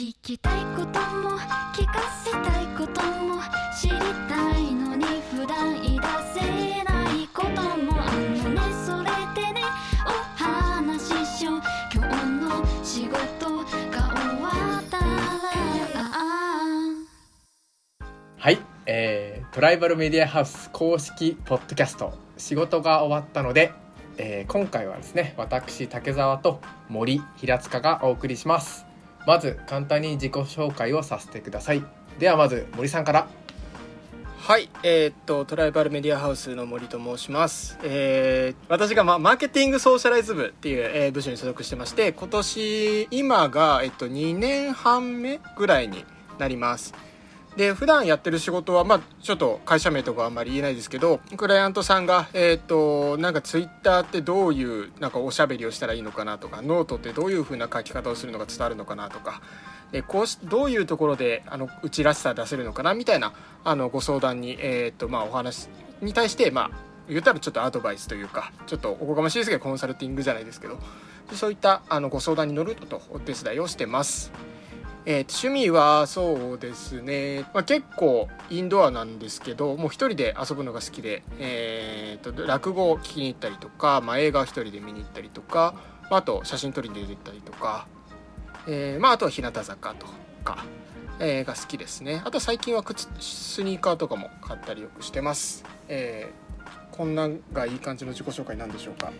聞きたいことも聞かせたいことも知りたいのに普段言い出せないこともあのね。それでねお話ししよう。今日の仕事が終わったら。はい、えートライバルメディアハウス公式ポッドキャスト仕事が終わったので、えー今回はですね私竹澤と森平塚がお送りします。まず簡単に自己紹介をさせてください。ではまず森さんから。はい、えーっとトライバルメディアハウスの森と申します、えー私が、まあ、マーケティングソーシャライズ部っていう、えー部署に所属してまして今年今が、えっと、2年半目ぐらいになります。で普段やってる仕事は、まあ、ちょっと会社名とかあんまり言えないですけどクライアントさんが、えーとなんかツイッターってどういうなんかおしゃべりをしたらいいのかなとかノートってどういう風な書き方をするのが伝わるのかなとかでこうしどういうところであのうちらしさ出せるのかなみたいなあのご相談に、えーとまあ、お話に対して、まあ、言ったらちょっとアドバイスというかちょっとおこがましいですけどコンサルティングじゃないですけどそういったあのご相談に乗るとお手伝いをしてます。えー趣味はそうですね、まあ、結構インドアなんですけどもう一人で遊ぶのが好きで、えーと落語を聞きに行ったりとか、まあ、映画を一人で見に行ったりとか、まあ、あと写真撮りに出て行ったりとか、えーまあ、あとは日向坂とか、えーが好きですね。あと最近は靴スニーカーとかも買ったりよくしてます、えーこんなんがいい感じの自己紹介なんでしょうか？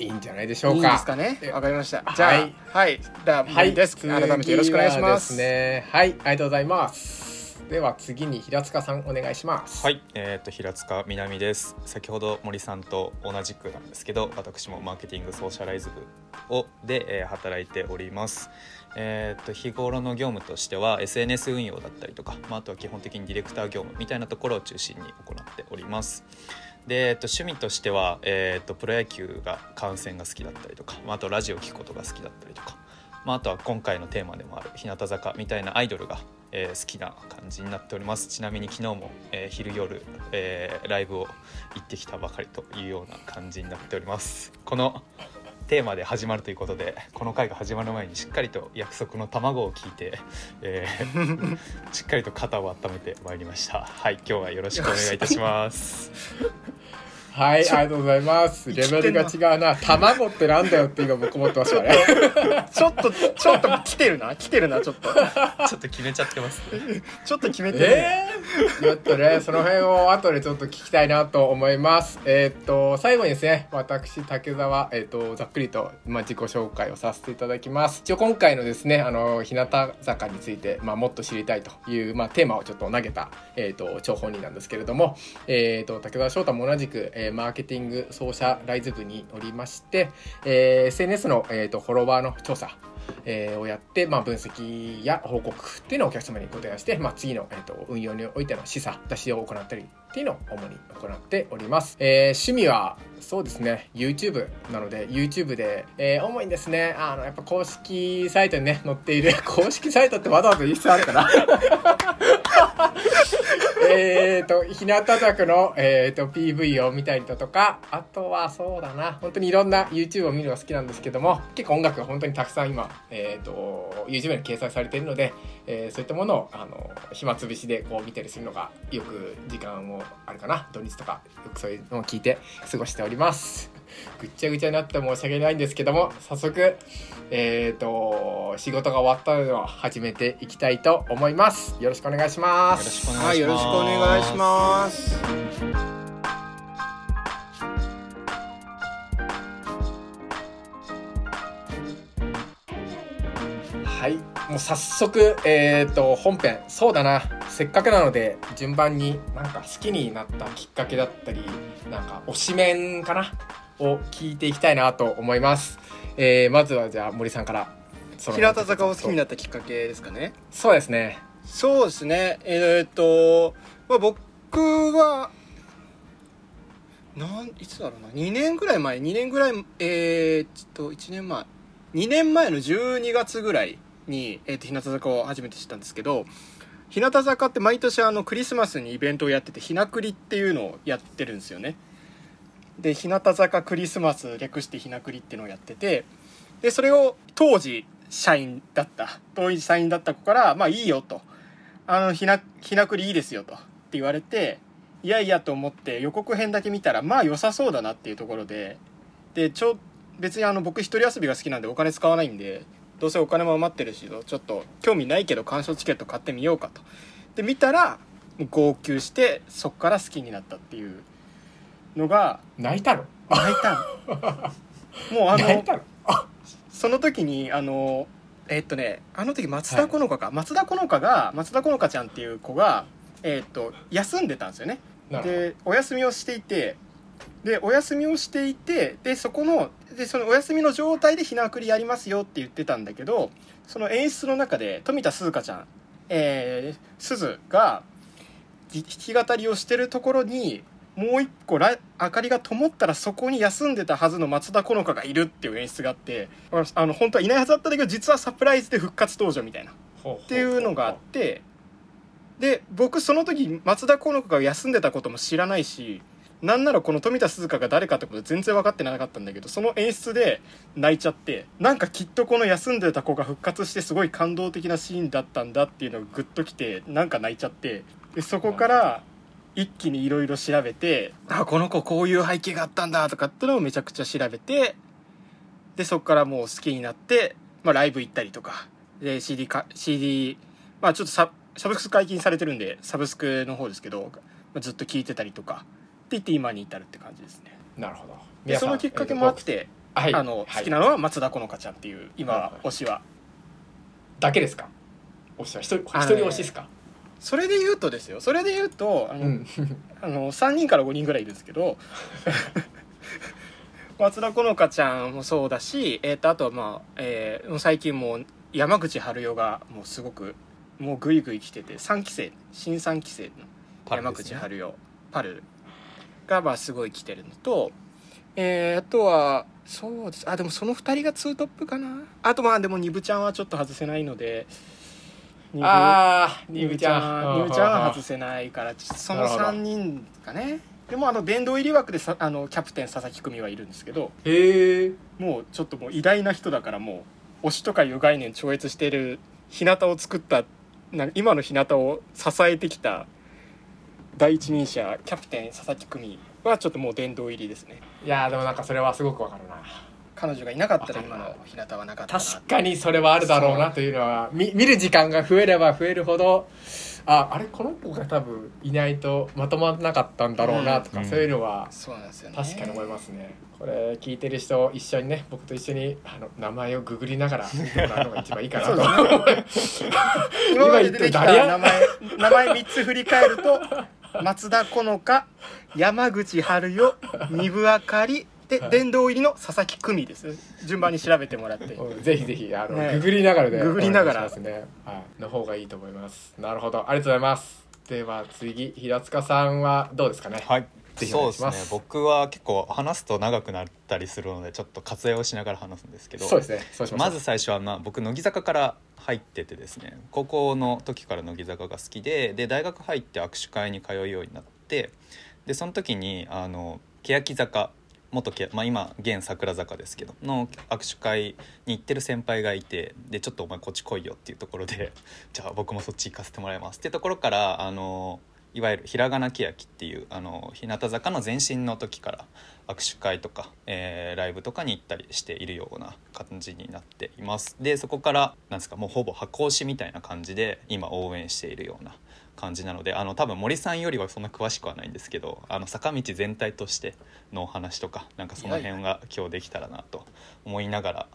いいんじゃないでしょうか。いいですかね。わかりました。じゃあはい。はい、では森です、改めてよろしくお願いします。ね。はい。ありがとうございます。では次に平塚さんお願いします。はい、えー、と平塚みなみです。先ほど森さんと同じくなんですけど私もマーケティングソーシャライズ部をで、えー働いております。えー、と日頃の業務としては SNS 運用だったりとか、まあ、あとは基本的にディレクター業務みたいなところを中心に行っておりますで、えっ、と趣味としては、えー、とプロ野球が観戦が好きだったりとか、まあ、あとラジオ聴くことが好きだったりとか、まあ、あとは今回のテーマでもある日向坂みたいなアイドルが、えー好きな感じになっております。ちなみに昨日も、えー昼夜、えーライブを行ってきたばかりというような感じになっております。このテーマで始まるということでこの回が始まる前にしっかりと約束の卵を聞いて、えー しっかりと肩を温めてまいりました。はい今日はよろしくお願いいたしますはい、ありがとうございます。レベルが違うな。卵ってなんだよって今僕思ってましたね。ちょっとちょっと来てるな？来てるな？ちょっと ちょっと決めちゃってます ちょっと決めてるね、えー、ちょっとね、その辺を後でちょっと聞きたいなと思います。えーっと、最後にですね、私、竹澤、えーっと、ざっくりと、まあ、自己紹介をさせていただきます。一応今回のですね、あの、日向坂について、まあ、もっと知りたいという、まあ、テーマをちょっと投げた、えーっと、張本人なんですけれども、えーっと、竹澤翔太も同じく、えーマーケティングソーシャライズ部におりまして、えー SNS の、えーっと、フォロワーの調査、えーをやって、まあ、分析や報告っていうのをお客様にご提案して、まあ、次の、えー、と運用においての示唆出しを行ったりっていうのを主に行っております、えー趣味はそうですね YouTube なので YouTube で、えー主にですねあのやっぱ公式サイトにね載っている 公式サイトってわざわざ言う必要あるかな。えっと日向坂の、えー、と PV を見たりだとかあとはそうだな本当にいろんな YouTube を見るのが好きなんですけども結構音楽が本当にたくさん今、えー、と YouTube に掲載されているので、えーそういったものをあの暇つぶしでこう見たりするのがよく時間もあるかな土日とかよくそういうのを聞いて過ごしております。ぐっちゃぐちゃになって申し訳ないんですけども早速えっ、と仕事が終わったのでは始めていきたいと思います。よろしくお願いしまよろしくお願いします、はいよろしくお願いします。はい。もう早速えっ、と本編。そうだな。せっかくなので順番になんか好きになったきっかけだったりなんか推しメンかな？を聞いていきたいなと思います、えーまずはじゃあ森さんから平田坂を好きになったきっかけですかね。そうですね。そうですね。えーっと、まあ、僕はなんいつだろうな。2年ぐらい前2年ぐらいえー、ちょっと1年前。2年前の12月ぐらいに、えー、と日向坂を初めて知ったんですけど日向坂って毎年あのクリスマスにイベントをやっててひなくりっていうのをやってるんですよね。で日向坂クリスマス略してひなくりっていうのをやっててでそれを当時社員だった当時社員だった子から「まあいいよ」と「あのひなひなくりいいですよ」と。って言われていやいやと思って予告編だけ見たらまあ良さそうだなっていうところで。でちょ別にあの僕一人遊びが好きなんでお金使わないんでどうせお金も余ってるしちょっと興味ないけど鑑賞チケット買ってみようかと。で見たら号泣してそっから好きになったっていうのが泣いたの？泣いたの。もうあの泣いたの？その時にあのえっとねあの時松田好花か、松田好花が松田好花ちゃんっていう子がえっと休んでたんですよね。でお休みをしていてでお休みをしていてでそこのでそのお休みの状態でひなくりやりますよって言ってたんだけどその演出の中で富田鈴香ちゃんえー、鈴がぎ弾き語りをしてるところにもう一個ラ明かりが灯ったらそこに休んでたはずの松田好花がいるっていう演出があってあの本当はいないはずだったんだけど実はサプライズで復活登場みたいな。っていうのがあってで僕その時松田好花が休んでたことも知らないしなんならこの富田鈴香が誰かってこと全然分かってなかったんだけどその演出で泣いちゃってなんかきっとこの休んでた子が復活してすごい感動的なシーンだったんだっていうのがグッときてなんか泣いちゃってでそこから一気にいろいろ調べてあこの子こういう背景があったんだとかってのをめちゃくちゃ調べてでそこからもう好きになって、まあ、ライブ行ったりとかで CD か CD まあちょっとササブスク解禁されてるんでサブスクの方ですけど、ずっと聴いてたりとかって言って今に至るって感じですね。なるほど。でそのきっかけもあって、はい。あのはい。好きなのは松田好花ちゃんっていう今推しは。だけですか？推しは。一人推しですか？それで言うとですよ。それで言うとあの、うん。あの3人から5人ぐらいいるんですけど 松田好花ちゃんもそうだし、えー、とあとはまあ、えー最近もう山口春代がもうすごくもうグイグイ来てて3期生新3期生の山口春代。パルがまあすごい来てるのと、えーあとはそうです。あでもその2人がツートップかな。あとまあでもニブちゃんはちょっと外せないのでああニニブちゃんゃんニブちゃんは外せないからそのなるほど。3人かね。でもあの殿堂入り枠でさあのキャプテン佐々木久美はいるんですけどへえもうちょっともう偉大な人だからもう推しとかいう概念超越している日向を作ったな今の日向を支えてきた第一人者キャプテン佐々木久美はちょっともう殿堂入りですね。いやーでもなんかそれはすごくわかるな。彼女がいなかったら今の日向はなかったな確かにそれはあるだろうなというのはみ見る時間が増えれば増えるほどああれこの子が多分いないとまとまらなかったんだろうなとか、うんそういうのはそうなんですよね。確かに思いますね。これ聞いてる人一緒にね僕と一緒にあの名前をググりながら見てもらうのが一番いいかなと。今まで出てきた今言って誰や名前名前3つ振り返ると松田好花山口春代丹生あかりで殿堂入りの佐々木久美です。順番に調べてもらって。うんぜひぜひあの、ね。ググりながらでググりながら。お願いしますね、はい、の方がいいと思います。なるほど。ありがとうございます。では次平塚さんはどうですかね？はいそうですね。僕は結構話すと長くなったりするのでちょっと割愛をしながら話すんですけどそうですね。ままず最初は、まあ、僕乃木坂から入っててですね高校の時から乃木坂が好きでで大学入って握手会に通うようになってでその時にあの欅坂元け、まあ、今現桜坂ですけどの握手会に行ってる先輩がいてでちょっとお前こっち来いよっていうところで じゃあ僕もそっち行かせてもらいますっていうところからあのいわゆるひらがな欅っていうあの日向坂の前身の時から握手会とか、えーライブとかに行ったりしているような感じになっています。でそこからなんですかもうほぼ箱推しみたいな感じで今応援しているような感じなのであの多分森さんよりはそんな詳しくはないんですけどあの坂道全体としてのお話とかなんかその辺が今日できたらなと思いながら、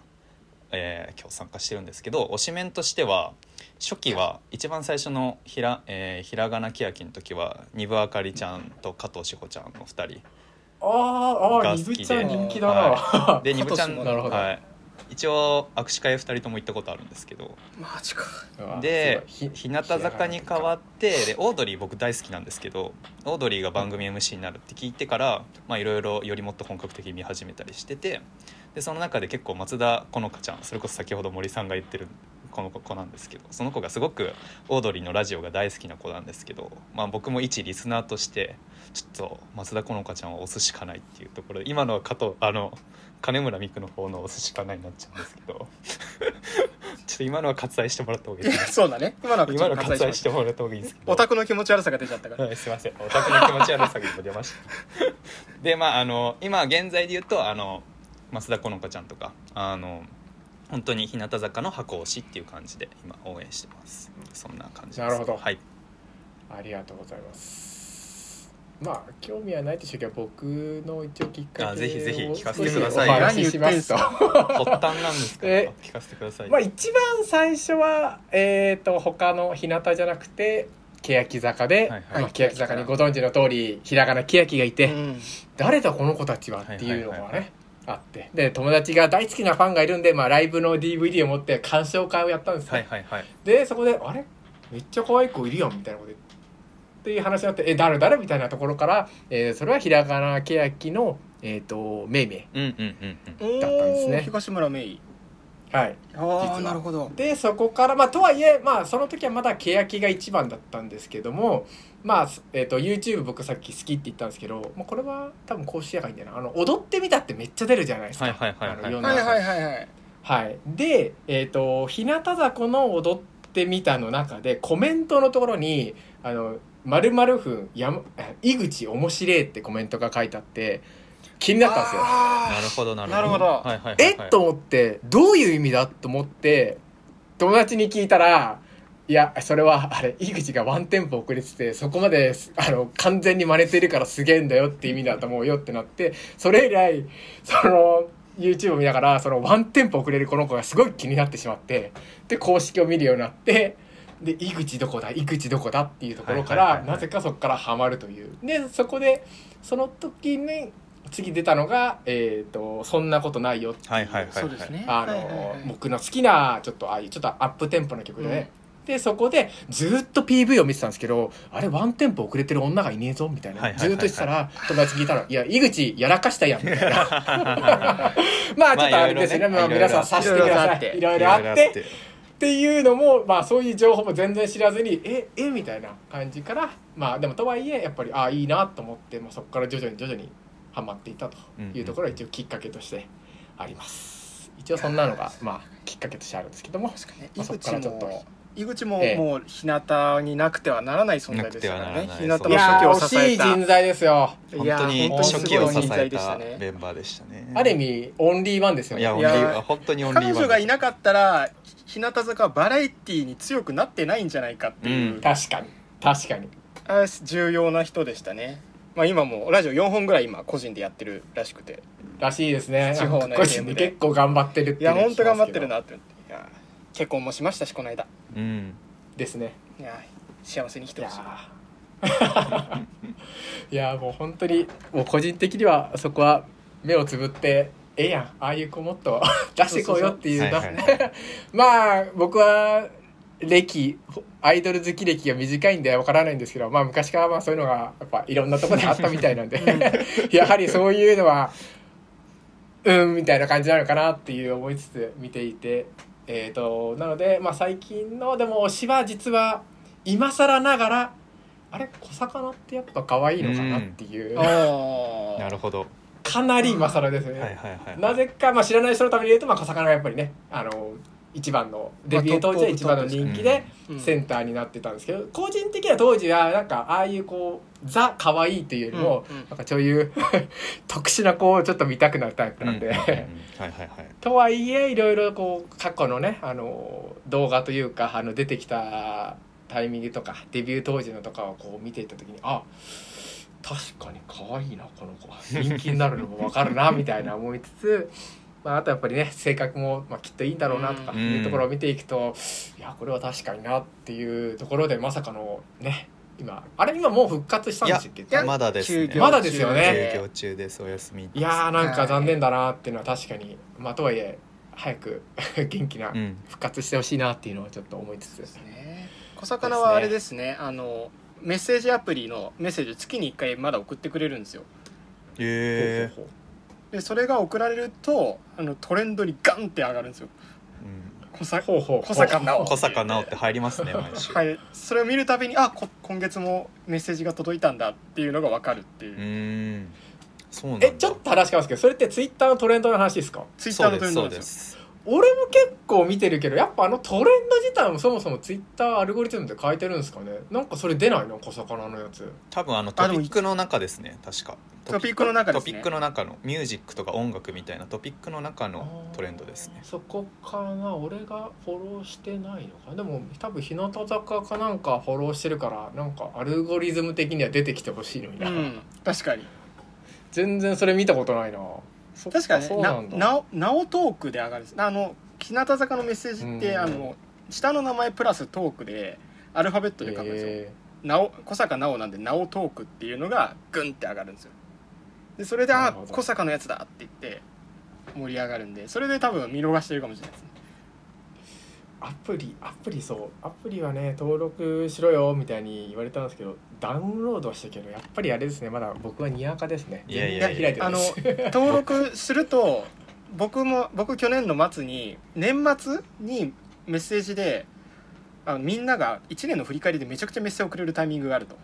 えー今日参加してるんですけど推しメンとしては初期は一番最初のひら,、えーひらがなきやきの時は丹生あかりちゃんと加藤志保ちゃんの2人あーあが好きで。人気だな、は で丹生ちゃんはい、一応握手会2人とも行ったことあるんですけど。マジか。で日向坂に変わってでオードリー僕大好きなんですけどオードリーが番組 MC になるって聞いてからまあいろいろよりもっと本格的に見始めたりしててでその中で結構松田好花ちゃんそれこそ先ほど森さんが言ってるこの子なんですけどその子がすごくオードリーのラジオが大好きな子なんですけど、まあ、僕も一リスナーとしてちょっと松田好花ちゃんを押すしかないっていうところで今のは加藤あの金村美久の方の押すしかないになっちゃうんですけど ちょっと今のは割愛してもらった方がいいです。そうだね。今のは今のと割愛してもらった方がいいですけど。オタクの気持ち悪さが出ちゃったから。はい、すいません。オタクの気持ち悪さが今出ました。でまああの今現在で言うとあの増田好花ちゃんとかあの本当に日向坂の箱推しっていう感じで今応援してます。そんな感じです。なるほど。はい。ありがとうございます。まあ興味はないとしてけど僕の一応きっかけぜひぜひ聞かせてください。お話しします。と発端なんですか？え？聞かせてください。まあ一番最初はえっ、と他の日向じゃなくて欅坂で、はいはい。まあ、欅坂にご存知の通りひらがな欅がいて、うん。誰だこの子たちはっていうのがね、はいはいはいあって。で友達が大好きなファンがいるんで、まあ、ライブの DVD を持って鑑賞会をやったんですよ、はいはいはい。でそこで「あれ？めっちゃ可愛い子いるやん」みたいなことでっていう話になって「え誰？誰?」みたいなところから、えーそれはひらがな欅の、えー、とめいめいうんうんうんうん。だったんですね。おー東村芽衣はい。あ実は。あなるほど。でそこからまあとはいえまあその時はまだ欅が一番だったんですけどもまあ、えー、と YouTube 僕さっき好きって言ったんですけど、まあ、これは多分公式やからいいんだよなあの踊ってみたってめっちゃ出るじゃないですか。はいはいはいはい。はいはいはいはい。はい、で、えー、と日向坂の「踊ってみた」の中でコメントのところに「あの〇〇分やむ井口面白い」ってコメントが書いてあって気になったんですよ。あなるほどなるほど。え？っと思ってどういう意味だ？と思って友達に聞いたらいやそれはあれ井口がワンテンポ遅れててそこまですあの完全に真似てるからすげえんだよって意味だと思うよってなってそれ以来その YouTube を見ながらそのワンテンポ遅れるこの子がすごい気になってしまってで公式を見るようになってで井口どこだ？井口どこだ？っていうところから、なぜかそこからハマるという。でそこでその時に次出たのが「えー、とそんなことないよ」っていう、はいはいはいそうですね。あの、はいはいはい。僕の好きなちょっとああいうちょっとアップテンポな曲でね、でそこでずっと PV を見てたんですけどあれワンテンポ遅れてる女がいねえぞみたいな、はいはいはいはい。ずっと言ってたら友達に聞いたら「いや井口やらかしたやん」みたいなまあちょっとあれですね,、まあいろいろね。まあ、皆さん察してください。いろいろあって。って。いうのもまあそういう情報も全然知らずにええみたいな感じからまあでもとはいえやっぱりああいいなと思って、まあ、そこから徐々に徐々にハマっていったというところが一応きっかけとしてあります。一応そんなのが まあきっかけとしてあるんですけども。確かにね。まあそ井口こからちょっと。も井口もええ。もう日向になくてはならない存在でしたからね。日向のてはならない。いやー惜初期を支えした。い人材ですよ。本当にいやー初期を支本当にすごい人えた材でしたね。メンバーでしたね。ある意味オンリーワンですよね。いやオン本当にオンリーワン。彼女がいなかったら日向坂はバラエティーに強くなってないんじゃないかっていう、うん確かに確かに重要な人でしたねまあ今もラジオ4本ぐらい今個人でやってるらしくて。らしいですね地方の個人で。で結構頑張ってるっていや本当頑張ってるなって思って。いや結婚もしましたしこの間。うん。ですね。いや幸せに生きてほしい。ー。いやー もう本当にもう個人的にはそこは目をつぶってええやん。ああいう子もっと 出していこうよっていう まあ僕は歴アイドル好き歴が短いんでわからないんですけどまあ昔からまあそういうのがやっぱいろんなところであったみたいなんで やはりそういうのはうんみたいな感じなのかなっていう思いつつ見ていてえー、となので、まあ、最近のでも推しは実は今更ながらあれ？小魚ってやっぱ可愛いのかなっていう、あ なるほど。かなり今更ですね、はいはいはい。なぜか、まあ、知らない人のために言うと、まあ、小魚がやっぱりねあの一番のデビュー当時は一番の人気でうん。センターになってたんですけど、個人的には当時はなんかああいうこうザ可愛いっていうよりも、なんかそういう特殊な子をちょっと見たくなるタイプなん。で。とはいえいろいろこう過去のねあの動画というかあの出てきたタイミングとかデビュー当時のとかをこう見ていった時にあ確かに可愛いなこの子人気になるのも分かるなみたいな思いつつ、まあ、あとやっぱりね性格も、まあ、きっといいんだろうなとかうん。いうところを見ていくと、いやこれは確かになっていうところでまさかのね今あれ今もう復活したんでしたっまだですね。まだですよね。休業中ですお休みいやーなんか残念だなっていうのは確かにまあとはいえ早く 元気なうん。復活してほしいなっていうのはちょっと思いつつです。ね。小魚はあれですねあのメッセージアプリのメッセージを月に1回まだ送ってくれるんですよ。へえほうほうほでそれが送られるとあのトレンドにガンって上がるんですよ。小うさほうほう小魚を。小坂直って入りますね はい。それを見るたびにあこ今月もメッセージが届いたんだっていうのが分かるっていう。えちょっと話変わるんですけどそれってツイッターのトレンドの話ですか？ツイッターのトレンドそうなんですよです俺も結構見てるけどやっぱあのトレンド自体もそもそもツイッターアルゴリズムで変えてるんですかね？なんかそれ出ないの？小魚のやつ。多分あのトピックの中ですね確か。トピックの中ですね。トピックの中のミュージックとか音楽みたいなトピックの中のトレンドですね。そこかな？俺がフォローしてないのか？なでも多分日向坂かなんかフォローしてるからなんかアルゴリズム的には出てきてほしいのにな、うん確かに。全然それ見たことないな確かにねなななおなおトークで上がるあの日向坂のメッセージって、うんあの下の名前プラストークでアルファベットで書くんですよ、えなお小坂なおなんでなおトークっていうのがグンって上がるんですよ。でそれであ小坂のやつだって言って盛り上がるんでそれで多分見逃してるかもしれないですね。ーアプリアプリそうアプリはね登録しろよみたいに言われたんですけどダウンロードはしたけどやっぱりあれですねまだ僕はにわかですね。いやいやいや。あの登録すると僕も僕去年の末に年末にメッセージであのみんなが1年の振り返りでめちゃくちゃメッセージをくれるタイミングがあると。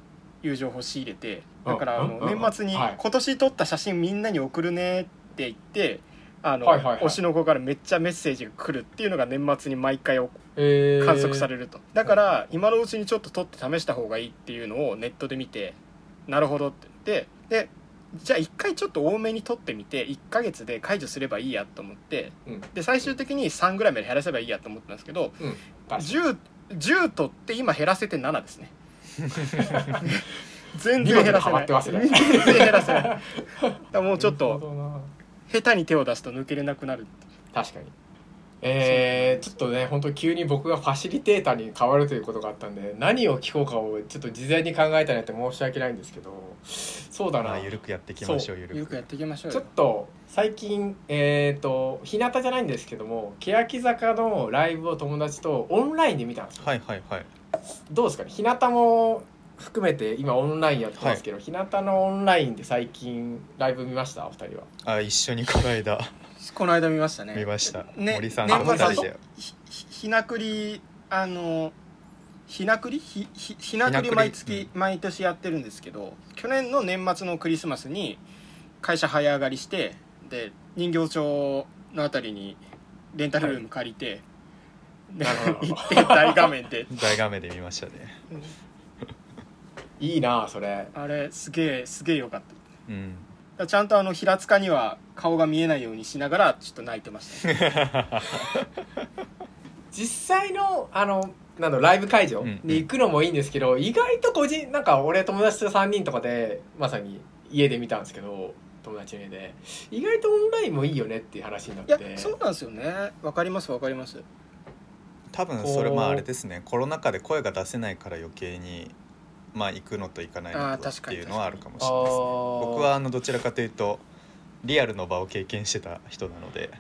いう情報を仕入れてだからあの年末にはい。今年撮った写真みんなに送るねって言ってあのはいはいはい。推しの子からめっちゃメッセージが来るっていうのが年末に毎回えー。観測されると。だから今のうちにちょっと撮って試した方がいいっていうのをネットで見てなるほどって。言ってでじゃあ1回ちょっと多めに撮ってみて1ヶ月で解除すればいいやと思って。うん。で最終的に3ぐらいまで減らせばいいやと思ったんですけどうん。確かに10 10取って今減らせて7で すね。全然減らせない。全然減らせない。もうちょっと下手に手を出すと抜けれなくなる確かに。えー、ちょっとね本当急に僕がファシリテーターに変わるということがあったんで何を聞こうかをちょっと事前に考えたなって申し訳ないんですけどそうだな。まあゆるくやっていきましょうゆるく。やっていきましょうちょよっと最近えっ、と日向じゃないんですけども欅坂のライブを友達とオンラインで見たんですよ。はいはいはい。どうですかね？日向も含めて今オンラインやってますけど、日向のオンラインで最近ライブ見ました？お二人は。あ一緒にこの間。この間見ましたね。見ました、ね森さんねと二人で。ひなくりあのひなくり？ひひひなくりひなくり。毎月、毎年やってるんですけど去年の年末のクリスマスに会社早上がりしてで人形町のあたりにレンタルルーム借りて、でなるほど行って大画面で。大画面で見ましたねいいなあそれ。あれすげえすげえよかった。うん。らちゃんとあの平塚には顔が見えないようにしながらちょっと泣いてました、ね、実際のあのなんだろうライブ会場うん。に行くのもいいんですけど、意外と個人なんか俺友達と3人とかでまさに家で見たんですけど友達の家で。意外とオンラインもいいよねっていう話になっいやてそうなんですよね。わかりますわかります。多分それまああれですね。コロナ禍で声が出せないから余計にまあ行くのと行かないのとっていうのはあるかもしれないですね。僕はあのどちらかというとリアルの場を経験してた人なので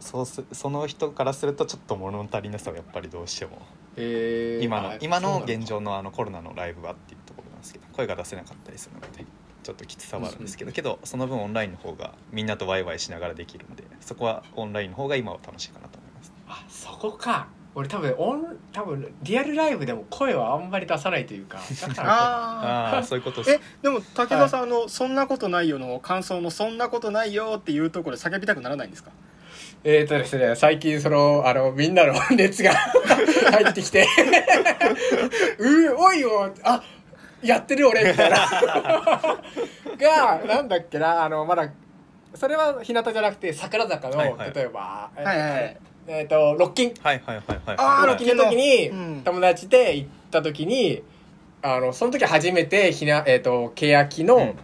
そうすその人からするとちょっと物足りなさはやっぱりどうしてもえー。今のあ今の現状のあのコロナのライブはっていうところなんですけど声が出せなかったりするのでちょっときつさはあるんですけどけどその分オンラインの方がみんなとワイワイしながらできるんでそこはオンラインの方が今は楽しいかなと思います。あそこか俺多分オン多分リアルライブでも声はあんまり出さないというかだからああそういうことです。えでも武田さん、あの「そんなことないよ」の感想の「そんなことないよ」っていうところで叫びたくならないんですか？えーとですね、最近その、あの、みんなの 熱が入ってきて、うおいよ、あ、やってる俺、みたいな。が、なんだっけな、あの、まだ、それは日向じゃなくて、桜坂の、はいはい。例えば、えーはいはいえーと、ロッキン。はいはいはいはいあーロッキンの時に、うん友達で行った時に、あの、その時初めて、ひな、えっ、と、欅の、うんうんうん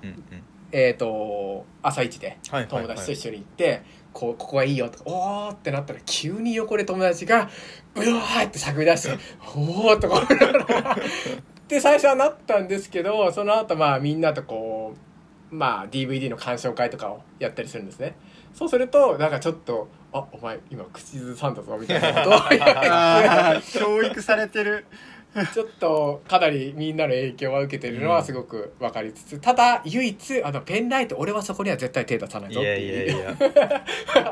えっ、と、朝一で、はいはいはい友達と一緒に行って、こうここがいいよとかおーってなったら急に横で友達が「うわー!」って叫び出して「おー!」とか思いながらで最初はなったんですけどその後まあみんなとこうまあ DVD の鑑賞会とかをやったりするんですねそうするとなんかちょっと「あお前今口ずさんだぞ」みたいな。こと？教育されてる。ちょっとかなりみんなの影響は受けてるのはすごく分かりつつ、ただ唯一あのペンライト俺はそこには絶対手出さないいぞ。ってやいやいいうや。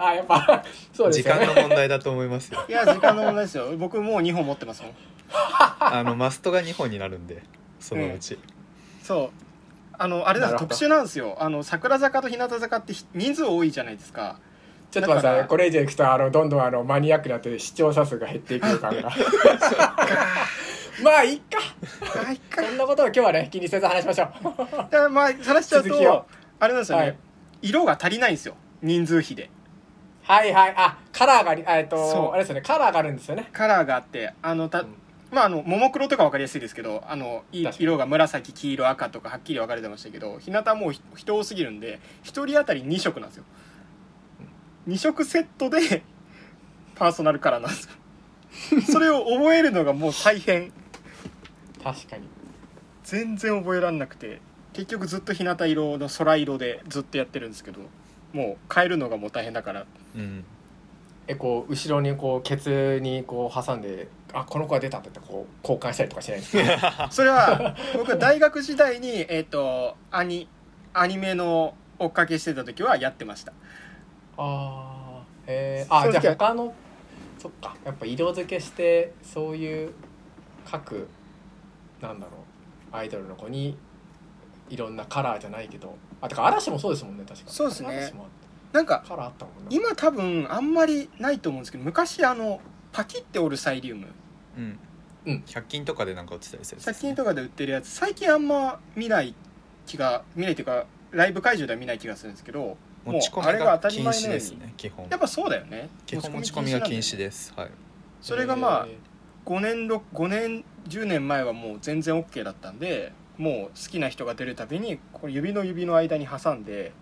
あやっぱそうですね。間の問題だと思いますよ。いや時間の問題ですよ。僕もう2本持ってますもん。あのマストが2本になるんでそのうち、そう。あのあれだ特殊なんですよ。あの桜坂と日向坂ってひ人数多いじゃないですかちょっと待ってくださこれ以上いくとあのどんどんあのマニアックになって視聴者数が減っていく予感が。まあいいか。はいか。そんなことを今日はね気にせず話しましょう。まあ話しちゃうとあれなんですよね、はい。色が足りないんですよ。人数比で。はいはい。あカラーがえっそう。とあれですよね。カラーがあるんですよね。カラーがあってあのた、うん。まああのももクロとか分かりやすいですけどあの色が紫黄色赤とかはっきり分かれてましたけど日向はもうひ人多すぎるんで1人当たり2色なんですよ2色セットでパーソナルカラーなんですよ。それを覚えるのがもう大変。確かに。全然覚えらんなくて結局ずっと日向色の空色でずっとやってるんですけどもう変えるのがもう大変だから。うん。えこう後ろにこうケツにこう挟んであこの子が出たって言ってこう交換したりとかしないんですか？それは僕は大学時代にえっ、とアニアニメの追っかけしてた時はやってましたあー。えー、あじゃあ他のそっか。やっぱ色付けしてそういう各なんだろう。アイドルの子にいろんなカラーじゃないけど。あてか嵐もそうですもんね確か。そうですね。嵐もなんかカラーあったもんな。今多分あんまりないと思うんですけど昔あのパキって折るサイリウム。うん。うん。100均とかでなんか売ってたりする100均とかで売ってるやつ。最近あんま見ない気が見ないっていうかライブ会場では見ない気がするんですけど持ち込あれがみが禁止ですね基本。やっぱそうだよね。基本持ち込みが禁止です。はい。それがまあえ5年6 5年10年前はもう全然 OK だったんでもう好きな人が出るたびにこれ指の指の間に挟んで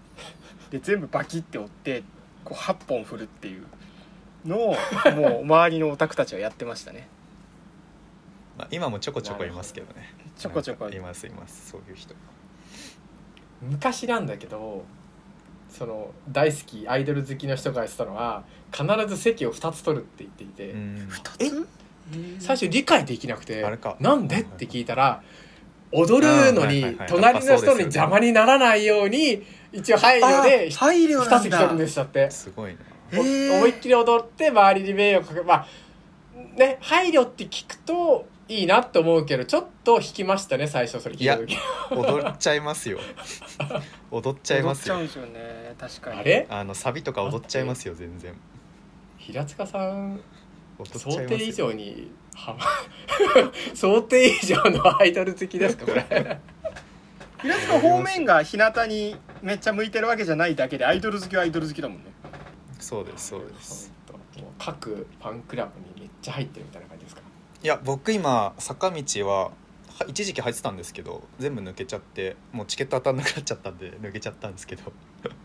で全部バキって折ってこう8本振るっていうのをもう周りのオタクたちはやってましたね。まあ、今もちょこちょこいますけどね。ちょこちょこ。いますいます。そういう人ー昔なんだけどその大好きアイドル好きの人が言ってたのは必ず席を2つ取るって言っていて、うん。え？最初理解できなくてなんで？って聞いたら踊るのに隣の人に邪魔にならないように一応配慮であ配慮2なんだ。席取るんでしたって。すごいな。思いっきり踊って周りに迷惑かけまあね配慮って聞くといいなって思うけどちょっと引きましたね最初それ聞いた時。踊っちゃいますよ。踊っちゃいますよ。ちゃうんですよね確かに。あれ？あのサビとか踊っちゃいますよ全然。平塚さん踊っちゃ想いますよ。定以上に 想定以上のアイドル好きですかこれ。平塚方面が日向にめっちゃ向いてるわけじゃないだけでアイドル好きはアイドル好きだもんね。そうですそうです。各ファンクラブにめっちゃ入ってるみたいな感じですかいや僕今坂道はは一時期入ってたんですけど全部抜けちゃってもうチケット当たんなくなっちゃったんで抜けちゃったんですけど。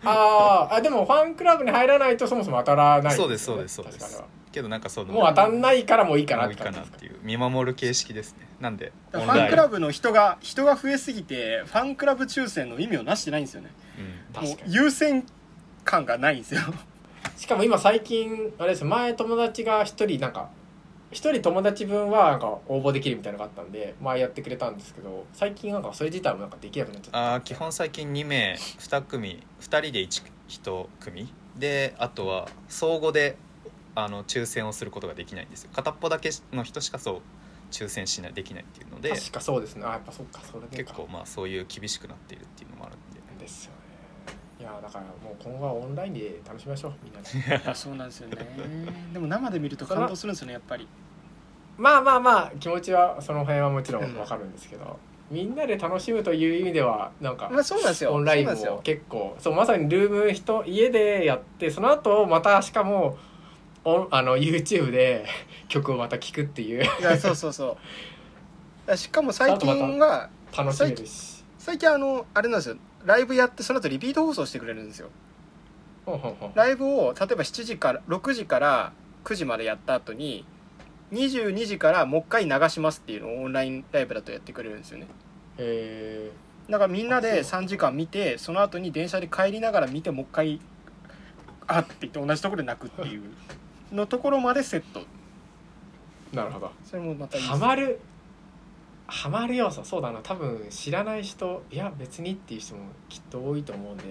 あーあでもファンクラブに入らないとそもそも当たらないねそうですそうですそうです。けどなんかそのもう当たんないからもういいかなもういいかっていう見守る形式ですね。なんでファンクラブの人が人が増えすぎてファンクラブ抽選の意味をなしてないんですよね。うん。確かに。もう優先感がないんですよ。しかも今最近あれです前友達が一人なんか一人友達分はなんか応募できるみたいなのがあったんで前やってくれたんですけど最近なんかそれ自体もなんかできなくなっちゃった。あー基本最近2名2組2人で 1, 1組。であとは相互であの抽選をすることができないんですよ。片っぽだけの人しかそう抽選しないできないっていうので。確かそうですね。あやっぱそっかそれでか。結構まあそういう厳しくなっているっていうのもあるんで。ですよねいやだからもう今後はオンラインで楽しみましょうみんなで。そうなんですよね。でも生で見ると感動するんですよねやっぱり。まあまあまあ気持ちはその辺はもちろんわかるんですけど、みんなで楽しむという意味ではなんかまあそうなんですよ。オンラインも結構そうまさにルーム人家でやってその後またしかもオンあの YouTube で 曲をまた聴くっていう。いやそうそうそう。しかも最近は楽しめるし。最近あのあれなんですよライブやってその後リピート放送してくれるんですよ。ライブを例えば7時から6時から9時までやった後に22時からもう一回流しますっていうのをオンラインライブだとやってくれるんですよね。えだからみんなであそう。3時間見てその後に電車で帰りながら見てもう一回あって言って同じところで泣くっていうのところまでセット。ー、なるほど。それもまたいいハマるハマる要素そうだな多分知らない人いや別にっていう人もきっと多いと思うんで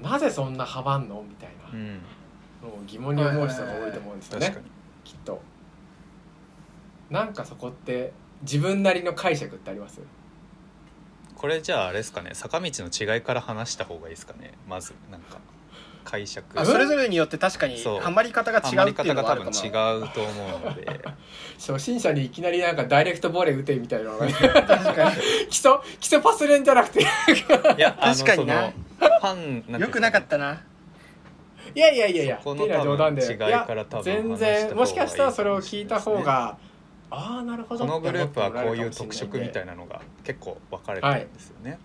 なぜそんなハマんの？みたいな疑問に思う人が多いと思うんですよね、きっと。なんかそこって自分なりの解釈ってあります？これじゃああれですかね坂道の違いから話した方がいいですかねまずなんか解釈。あそれぞれによって確かにそう。ハマり方がハマり違うっていう方がのはある多分かも違うと思うので。初心者にいきなりなんかダイレクトボレー打てみたいなのがね。確 か基礎基礎パス練じゃなくて。いや あの確かにな。そのファンなんていうんですによくなかったな。いやいやいやいやそこのっていうのは冗談で。多分違いから多分全話した方がいい然もしかしたらそれを聞いた方がああなるほどこのグループはこういう特色みたいなのが結構分かれてるんですよね、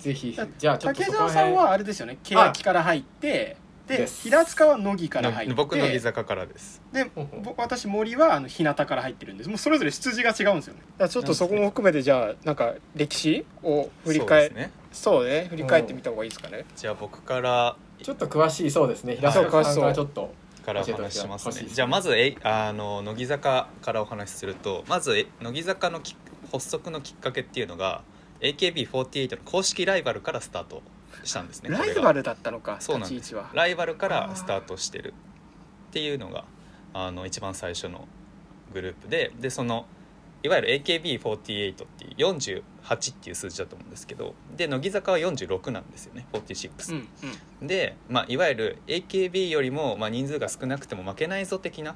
ぜひじゃあちょっと竹澤さんはあれですよね。欅から入ってで平塚は乃木から入って。の僕乃木坂からです。でぼ私森はあの日向から入ってるんです。もうそれぞれ出自が違うんですよね。だちょっとそこも含めてじゃあなんか歴史を振り返そうね。そうね。振り返ってみた方がいいですかね。じゃあ僕からちょっと詳しいそうですね。平坂さんがちょっとからお話ししますね。ね。じゃあまずえあの乃木坂からお話しするとまずえ乃木坂のき発足のきっかけっていうのが AKB48 の公式ライバルからスタートしたんですねライバルだったのかそうなんです。ライバルからスタートしてるっていうのがあの一番最初のグループででそのいわゆる AKB48 っていう48っていう数字だと思うんですけどで乃木坂は46なんですよね46、うんうん。で、まあ、いわゆる AKB よりも、まあ、人数が少なくても負けないぞ的な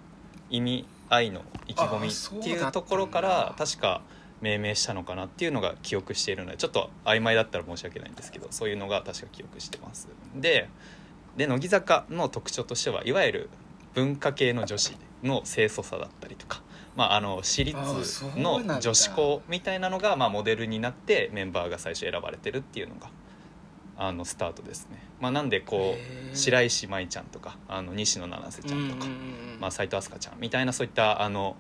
意味合いの意気込みっていうところから確か命名したのかなっていうのが記憶しているのでちょっと曖昧だったら申し訳ないんですけどそういうのが確か記憶してます。でで乃木坂の特徴としてはいわゆる文化系の女子の清楚さだったりとか、まあ、あの私立の女子校みたいなのが、まあ、モデルになってメンバーが最初選ばれてるっていうのがあのスタートですね、まあ、なんでこう白石麻衣ちゃんとかあの西野七瀬ちゃんとか、うんうんうん。まあ、斉藤飛鳥ちゃんみたいなそういったあの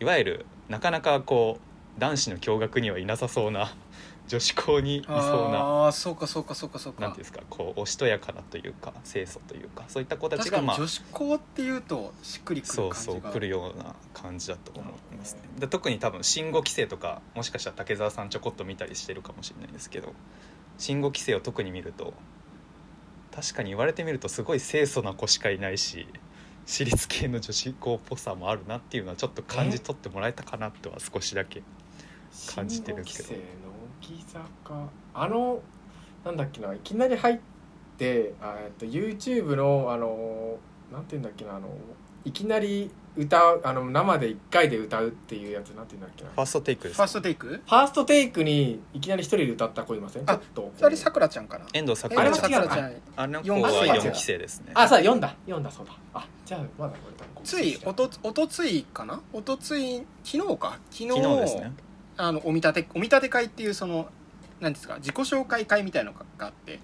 いわゆるなかなかこう男子の共学にはいなさそうな 女子校にいそうなああそうかそうかそうかそうか。なんていうんですかこうおしとやかなというか清楚というかそういった子たちがまあに女子校っていうとしっくりくるそうそう来るような感じだと思いますね。で特に多分信号規制とかもしかしたら竹澤さんちょこっと見たりしてるかもしれないですけど信号規制を特に見ると確かに言われてみるとすごい清楚な子しかいないし私立系の女子校っぽさもあるなっていうのはちょっと感じ取ってもらえたかなとは少しだけ感じてるけど。乃木坂あのなんだっけないきなり入ってあえっと YouTube のあのなんていうんだっけなあのいきなり歌うあの生で1回で歌うっていうやつなんていうんだっけな。ファーストテイクですファーストテイク？ファーストテイクにいきなり一人で歌った子いません？ちょあっと二人さくらちゃんかな？遠藤さくらちゃんあれは違うあの子四は期生4期生ですね。あそうだ読んだ。読んだそうだ。あじゃあまだこれついおとおとついかな？おとつい昨日か？昨日。昨日ですねあのお見立てお見立て会っていうそのなんですか自己紹介会みたいのがあって。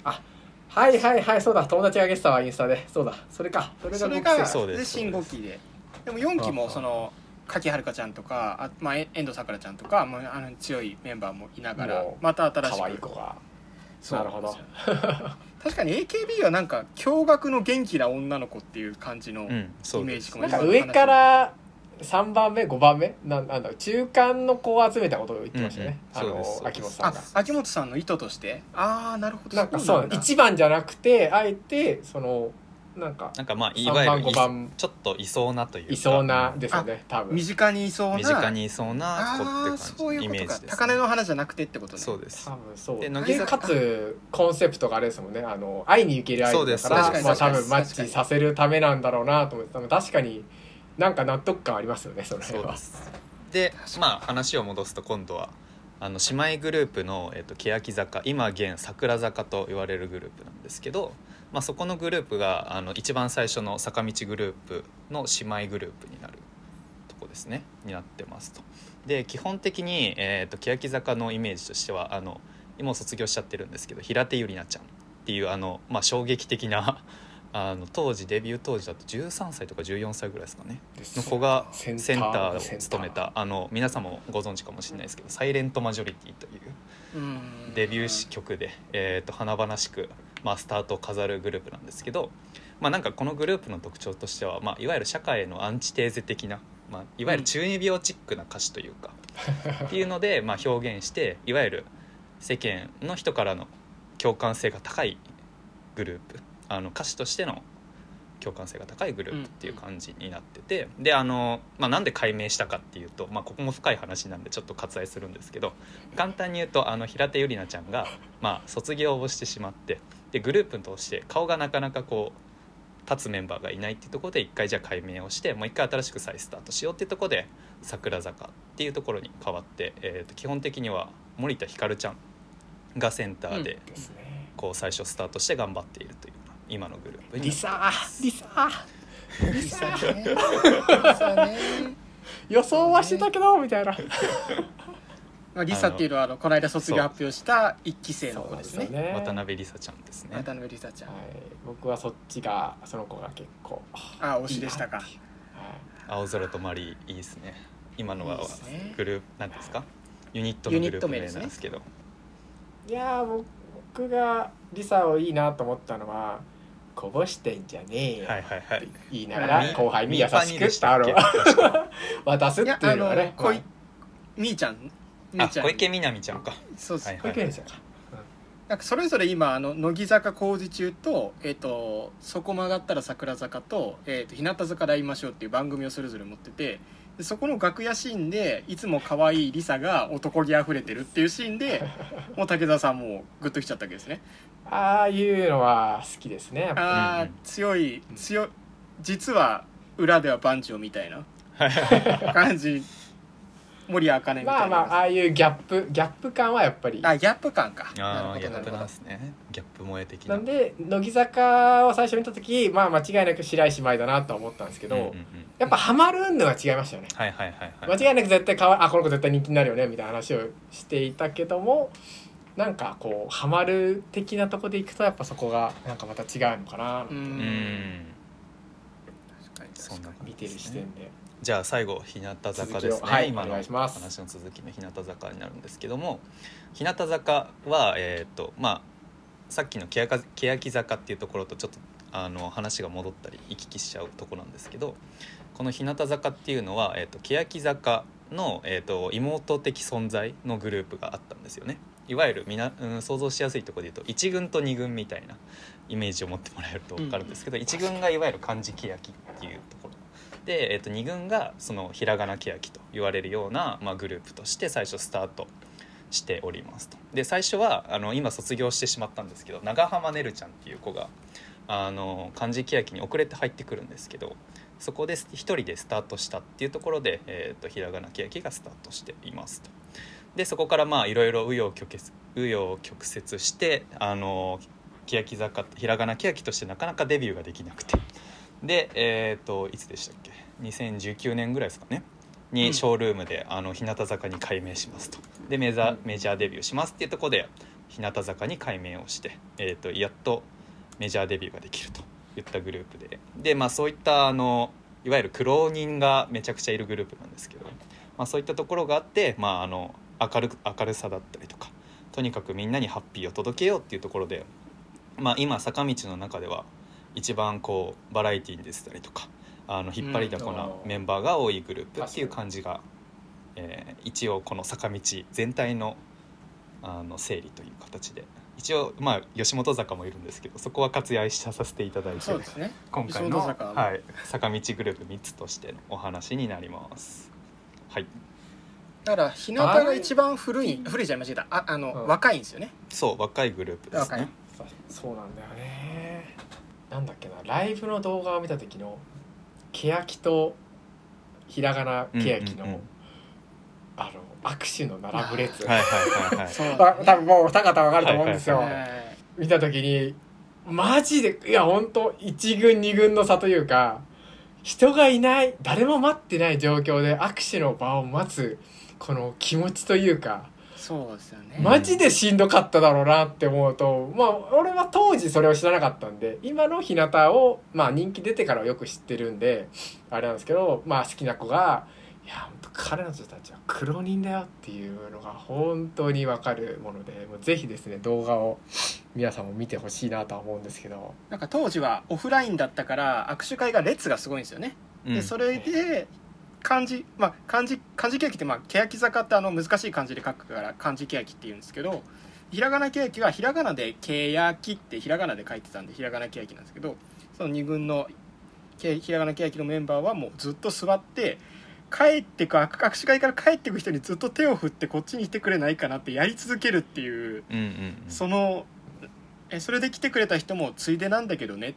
はいはいはいそうだ。友達がゲストはインスタで。そうだ。それか。それがそれ五期生がそうで新5期で。でも4期もその柿はるかちゃんとかあ、まあ、え遠藤さくらちゃんとか、まあ、あの強いメンバーもいながらまた新しく。可愛い子が。そう。なるほど。確かに AKB はなんか驚愕の元気な女の子っていう感じの、イメージかも。なんか上から3番目5番目？なんなんだろう中間の子を集めたことを言ってましたね、うんうん。あの秋元さんあが。秋元さんの意図として？ああなるほど。なんかそうだ。1番じゃなくてあえてそのなんかなんかまあい3番わゆるい5番ちょっといそうなというか。いそうなですよね多分。身近にいそうな？身近にいそうな子ってそういうことか。感じイメージです、高嶺の花じゃなくてってことね。そうです。多分そう。でで乃木坂かつコンセプトがあれですもんね。あの会いに行けるアイドルだかそうらです。まあ多分マッチさせるためなんだろうなと思って。多分確かになんか納得感ありますよねその辺は。でまあ話を戻すと今度はあの姉妹グループの、えっと欅坂今現桜坂と言われるグループなんですけど、まあ、そこのグループがあの一番最初の坂道グループの姉妹グループになるとこですね。になってますと。で基本的に、えっと欅坂のイメージとしてはあの今卒業しちゃってるんですけど平手友梨奈ちゃんっていうあの、まあ、衝撃的なあの当時デビュー当時だと13歳とか14歳ぐらいですかね。の子がセンターを務めた。あの皆さんもご存知かもしれないですけど「サイレントマジョリティ」といううん。デビュー曲で、えー、と華々しく、まあ、スタートを飾るグループなんですけど、まあ、なんかこのグループの特徴としては、まあ、いわゆる社会へのアンチテーゼ的な、まあ、いわゆる中二病チックな歌詞というか、っていうので、まあ、表現していわゆる世間の人からの共感性が高いグループあの歌詞としての共感性が高いグループっていう感じになってて、であの、まあ、なんで解明したかっていうと、まあ、ここも深い話なんでちょっと割愛するんですけど簡単に言うとあの平手友梨奈ちゃんが、まあ、卒業をしてしまってでグループとして顔がなかなかこう立つメンバーがいないっていうところで一回じゃあ解明をしてもう一回新しく再スタートしようっていうところで桜坂っていうところに変わって、えーと基本的には森田ひかるちゃんがセンターでこう最初スタートして頑張っているという今のグループ。にリサリサリサね。リサね。予想はしてたけどみたいな。ま あリサっていうのはあのこの間卒業発表した一期生の子ですね。そうなんよ渡辺梨沙ちゃんですね。渡辺リサちゃん。はい、僕はそっちがその子が結構あ推しでしたか。いい青空とマリーいいですね。今のはグループなんですか？ユニットのグループ名ユニット名ですね。なんですけど。いやー僕がリサをいいなと思ったのはこぼしてんじゃねえよ。はいはいはい。って言いながら後輩に優しくしたっけ？タオルを渡すっていあのはねの小いみーちゃんみーちゃん。あ小池みなみちゃんか。そうです、はい保育園でしたかなんかそれぞれ今あの乃木坂工事中と,、えっとそこ曲がったら桜坂と,、えっと日向坂で会いましょうっていう番組をそれぞれ持っててでそこの楽屋シーンでいつも可愛いリサが男気あふれてるっていうシーンでもう武田さんもグッときちゃったわけですねああいうのは好きですねああ、うん強い強い実は裏では番長みたいな感じ。森茜みたいな。りまあまあああいうギャップギャップ感はやっぱり。あギャップ感か。ああギャップなんですね。ギャップ萌え的な。なんで乃木坂を最初見た時まあ間違いなく白石麻衣だなとは思ったんですけど、うんうんうん。やっぱハマるのが違いましたよね。はいはいはいはい間違いなく絶対かわあこの子絶対人気になるよねみたいな話をしていたけどもなんかこうハマる的なとこでいくとやっぱそこがなんかまた違うのかな、ううん。ん確かにそんな感見てる視点で。じゃあ最後日向坂ですね、はい今のお願いします。話の続きの日向坂になるんですけども日向坂はえっ、とまあさっきの欅欅坂っていうところとちょっとあの話が戻ったり行き来しちゃうところなんですけどこの日向坂っていうのは、えー、と欅坂の、えー、と妹的存在のグループがあったんですよねいわゆるみな、うん、想像しやすいところで言うと1軍と2軍みたいなイメージを持ってもらえると分かるんですけど、1軍がいわゆる漢字欅っていうところ。で、えー、と2軍がそのひらがな欅と言われるような、まあ、グループとして最初スタートしておりますと。で最初はあの今卒業してしまったんですけど長濱ねるちゃんっていう子があの漢字欅に遅れて入ってくるんですけどそこで一人でスタートしたっていうところで、えー、とひらがな欅がスタートしていますと。でそこからまあいろいろ紆余曲折紆余曲折してあの欅坂ひらがな欅としてなかなかデビューができなくて。でえっ、といつでしたっけ？2019年ぐらいですかね？うん。にショールームで、あの日向坂に改名しますと。でメジャーメジャーデビューしますっていうところで日向坂に改名をして、えー、とやっとメジャーデビューができるといったグループで。でまあそういったあのいわゆる苦労人がめちゃくちゃいるグループなんですけど、まあ、そういったところがあって、まあ、あの明るく明るさだったりとかとにかくみんなにハッピーを届けようっていうところで、まあ、今坂道の中では一番こうバラエティーでしたりとかあの引っ張りだこなメンバーが多いグループっていう感じが、えー一応この坂道全体のあの整理という形で一応まあ吉本坂もいるんですけどそこは割愛させていただいてね。今回の、はい、坂道グループ3つとしてのお話になります。はい、だから日向が一番古い古いじゃ間違えた。ああの、うん。若いんですよね。そう若いグループです若い。ね。そうなんだよね。なんだっけなライブの動画を見た時の欅とひらがな欅の、うんうん。うんあの握手の並ぶ列、はいはいはいはい。そうまあ多分もうお二方わかると思うんですよ、はい。はい見た時にマジでいや本当一軍二軍の差というか人がいない誰も待ってない状況で握手の場を待つこの気持ちというかそうですよね、んマジでしんどかっただろうなって思うとまあ俺は当時それを知らなかったんで今の日向をまあ人気出てからはよく知ってるんであれなんですけどまあ好きな子がいや本当彼女たちは苦労人だよっていうのが本当にわかるものでもうぜひですね動画を皆さんも見てほしいなとは思うんですけど。なんか当時はオフラインだったから握手会が列がすごいんですよね、うん。でそれで漢字まあ漢字漢字欅ってまあ欅坂ってあの難しい漢字で書くから漢字欅って言うんですけどひらがな欅はひらがなで欅ってひらがなで書いてたんでひらがな欅なんですけどその2軍のけひらがな欅のメンバーはもうずっと座って帰ってく握手会から帰ってく人にずっと手を振ってこっちに来てくれないかなってやり続けるっていうそのえそれで来てくれた人もついでなんだけどねっ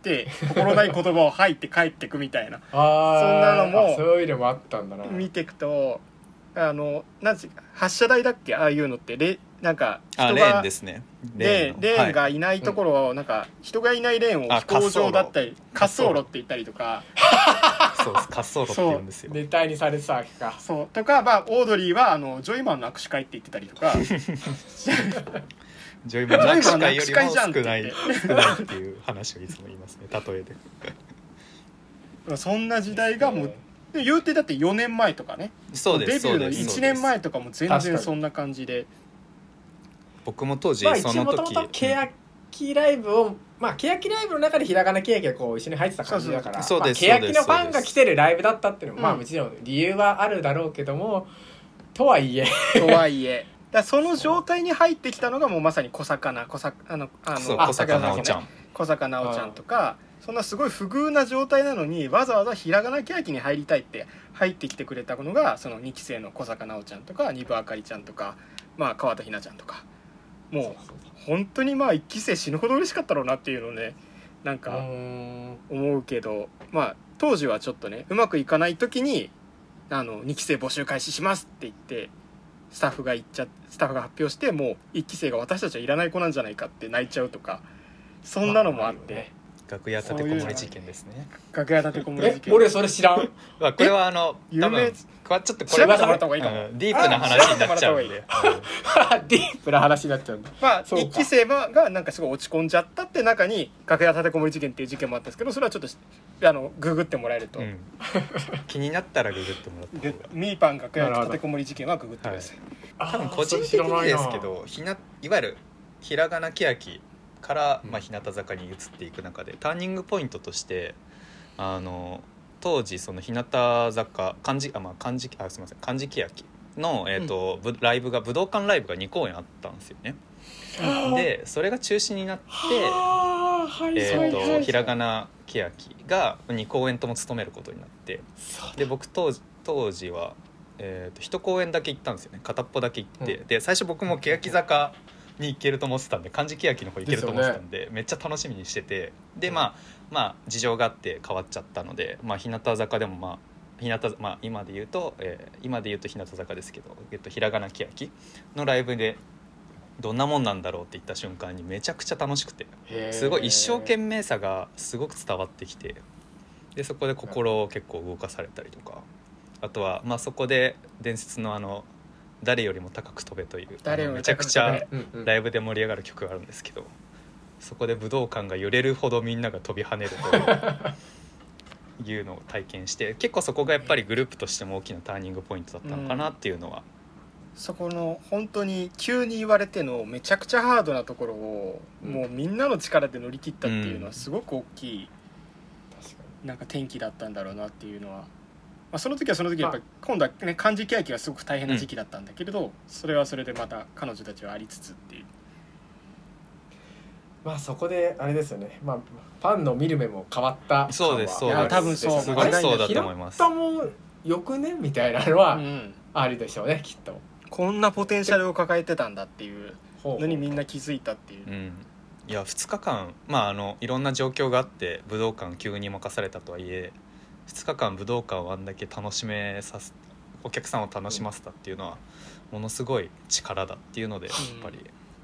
て心ない言葉を吐いて帰ってくみたいな。あーそんなのもあそういうのもあったんだな。見ていくとあのなんつうか発射台だっけ？ああいうのって。レなんかあレーン人がですね。でレーンがはいいないところをなんか人がいないレーンをあ飛行場だったり滑滑走路。走路って言ったりとか。そうです滑走路って言うんですよ。ネタにされてたわけか。そう。とか、まあ、オードリーはあのジョイマンの握手会って言ってたりとか ジョイマンの握手会よりも少ない 少ないっていう話をいつも言いますね例えで。そんな時代がもうで言うてだって4年前とかね。そうですデビューのそうです1年前とかも全然そんな感じで。僕も当時まあ一応そのもとも時と欅ライブをまあ欅ライブの中でひらがな欅がこう一緒に入ってた感じだからそうですまあ、そうです欅のファンが来てるライブだったっていうのも、まあうん。もちろん理由はあるだろうけどもとはいえ。とはいえ だその状態に入ってきたのがもうまさに小魚小魚あのあの小坂直ちゃん。小坂直ちゃんとかそんなすごい不遇な状態なのにわざわざひらがな欅に入りたいって入ってきてくれたのがその2期生の小坂直ちゃんとか二部あかりちゃんとか、まあ、川田ひなちゃんとか。もう本当にまあ1期生死ぬほど嬉しかったろうなっていうのをねなんうか思うけどまあ当時はちょっとねうまくいかない時にあの2期生募集開始しますって言ってスタッフが言っちゃスタッフが発表してもう1期生が私たちはいらない子なんじゃないかって泣いちゃうとかそんなのもあって、楽屋立てこもり事件ですね。楽屋立てこもり事件。え俺それ知らん？ま あこれはあの多分ちょっとこれ調べてもらった方がいいかも。うんディープな話になっちゃうんで。調 ディープな話になっちゃうんだ。まあそうか。1期生はがなんかすごい落ち込んじゃったって中に楽屋立てこもり事件っていう事件もあったんですけどそれはちょっとあのググってもらえると、うん。気になったらググってもらったで方が。ミーパン楽屋立てこもり事件はググってください、多分個人的にですけどひないわゆるひらがなけやきから、まあ、日向坂に移っていく中でターニングポイントとしてあの当時その日向坂漢字あまあ漢字あすみません漢字けやきの、えーとぶライブが武道館ライブが2公演あったんですよね。でそれが中止になってえとひらがなけやきが2公演とも務めることになってで僕当時当時は、えー、と1公演だけ行ったんですよね。片っぽだけ行って、うで最初僕も欅坂に行けると思ってたんで漢字欅の方行けると思ってたんでめっちゃ楽しみにしててでまあまあ事情があって変わっちゃったので、まあ、日向坂でもまあ日向まあ、今で言うと、えー今で言うと日向坂ですけど、えっと、ひらがなけやきのライブでどんなもんなんだろうって言った瞬間にめちゃくちゃ楽しくてすごい一生懸命さがすごく伝わってきてでそこで心を結構動かされたりとかあとはまあそこで伝説のあの「誰よりも高く飛べ」という。誰よりもあのめちゃくちゃライブで盛り上がる曲があるんですけどそこで武道館が揺れるほどみんなが飛び跳ねるという のを体験して結構そこがやっぱりグループとしても大きなターニングポイントだったのかなっていうのは、そこの本当に急に言われてのめちゃくちゃハードなところを、うん。もうみんなの力で乗り切ったっていうのうん。はすごく大きい確かなんか転機だったんだろうなっていうのは、まあ、その時はその時やっぱり今度はね漢字欅はすごく大変な時期だったんだけれど、それはそれでまた彼女たちはありつつっていう。まあそこであれですよね。まあファンの見る目も変わったそうですそうです。多分そう。すごいそうだと思います。拾ったもんよくねみたいなのはうん。ありでしょうねきっと。こんなポテンシャルを抱えてたんだっていうほう。のにみんな気づいたっていう。う、ん、いや2日間まああのいろんな状況があって武道館急に任されたとはいえ2日間武道館をあんだけ楽しめさせお客さんを楽しませたっていうのはものすごい力だっていうのでやっぱり、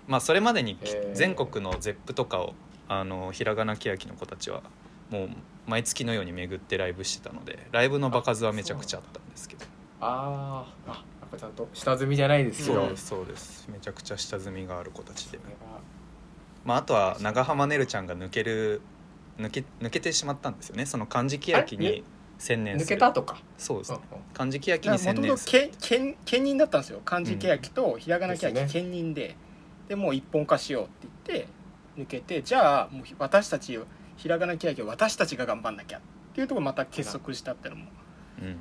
まあそれまでに全国の ZEP とかをあのひらがなけやきの子たちはもう毎月のように巡ってライブしてたのでライブの場数はめちゃくちゃあったんですけど。あー。あやっぱちゃんと下積みじゃないですけど、そうですそうです。めちゃくちゃ下積みがある子たちで。まあ、あとは長浜ねるちゃんが抜ける抜け抜けてしまったんですよね。その漢字欅あれ？に専念する。抜けたとか、そうですね。うんうん。漢字欅に専念する。兼兼任だったんですよ。漢字欅とひらがな欅ですね。兼任で。でもう一本化しようって言って抜けてじゃあもう私たちひらがな欅を私たちが頑張んなきゃ。っていうところまた結束したってのもうん。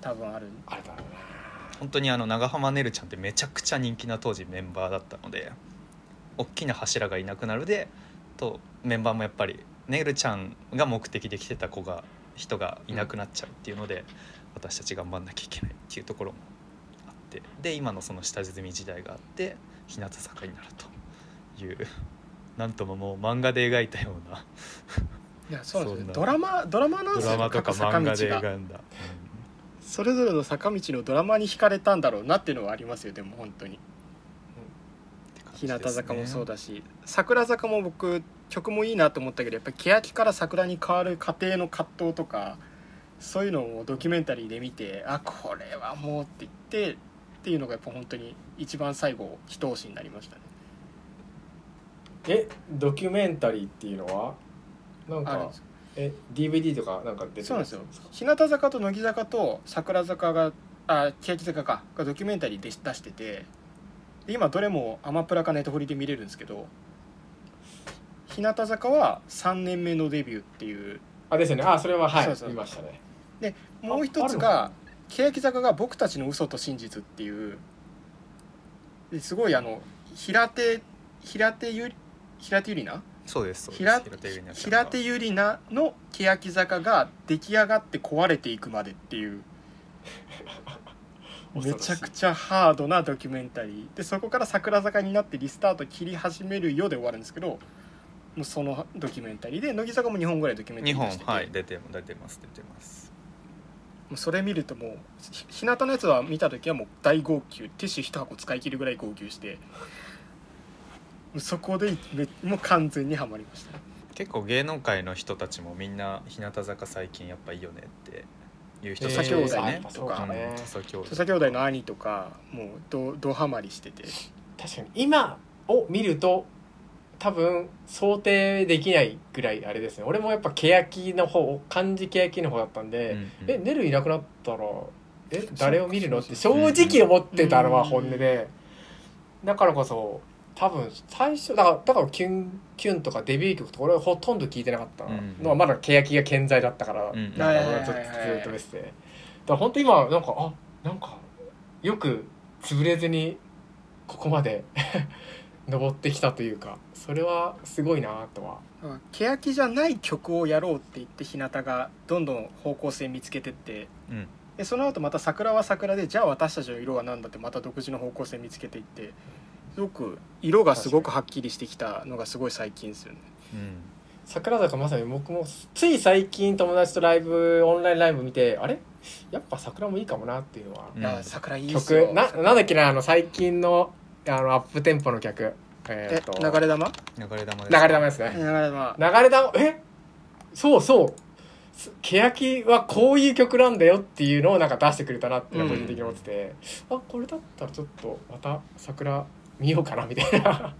多分ある。あれだろうな。本当にあの長浜ねるちゃんってめちゃくちゃ人気な当時メンバーだったので大きな柱がいなくなるでとメンバーもやっぱりねるちゃんが目的で来てた子が人がいなくなっちゃうっていうので、私たち頑張んなきゃいけないっていうところもあってで今のその下積み時代があって日向坂になるというなんとももう漫画で描いたようないやそうですそんなよドラマドラマなんですよドラマとか漫画でが。描んだ、それぞれの坂道のドラマに惹かれたんだろうなっていうのはありますよでも本当に。日向坂もそうだだし桜坂も僕曲もいいなと思ったけどやっぱり欅から桜に変わる過程の葛藤とかそういうのをドキュメンタリーで見てあこれはもうって言ってっていうのがやっぱ本当に一番最後一押しになりましたね。えドキュメンタリーっていうのはなんかえ DVD とかなんか出てるそうなんですよ。か日向坂と乃木坂と桜坂があ欅坂かがドキュメンタリーで出しててで今どれもアマプラかネットフリで見れるんですけど日向坂は3年目のデビューっていう。あですよね。あそれははい。そうそう。見ましたね。でもう一つあが欅坂が「僕たちの嘘と真実」っていう。ですごいあの平手平手ゆり平手ゆりなそうですそうです。平手ゆりなちゃんが。平手ゆりなの欅坂が出来上がって壊れていくまでっていう。めちゃくちゃハードなドキュメンタリー。でそこから桜坂になってリスタート切り始めるよで終わるんですけどそのドキュメンタリーで乃木坂も2本ぐらいドキュメンタ日本リー出してて、はい出て出てます出てます。もうそれ見るともうひ日向のやつは見た時はもう大号泣ティッシュ一箱使い切るぐらい号泣して。もうそこでめもう完全にはまりました。結構芸能界の人たちもみんな日向坂最近やっぱいいよねって。いう人土佐兄弟ね。土佐兄弟。土佐兄弟の兄とかもうどどハマりしてて。確かに今を見ると多分想定できないぐらいあれですね。俺もやっぱ欅の方漢字欅の方だったんで、うんうん。えネルいなくなったらえ誰を見るの？って正直思ってたのはうん本音で。だからこそ多分最初だからだからキュンキュンとかデビュー曲とか俺はほとんど聞いてなかったの。はまだ欅が健在だったから、うんなんか俺はずっとずっとベストで。だから本当今なんかあなんかよく潰れずにここまで登ってきたというかそれはすごいなとは。欅じゃない曲をやろうって言って日向がどんどん方向性見つけてってうん。でその後また桜は桜でじゃあ私たちの色は何だってまた独自の方向性見つけていってすごく色がすごくはっきりしてきたのがすごい最近ですよね。うん。桜坂まさに僕もつい最近友達とライブオンラインライブ見てあれ？やっぱ桜もいいかもなっていうのは、うん。桜いいっすよ。曲ななんだっけなあの最近のあのアップテンポの曲ええーっと流れ玉？流れ玉です。流れ玉です流ね、れ玉。流れ玉？え？そうそう。す欅はこういう曲なんだよっていうのをなんか出してくれたなって個人的に思ってて、あこれだったらちょっとまた桜見ようかなみたいな。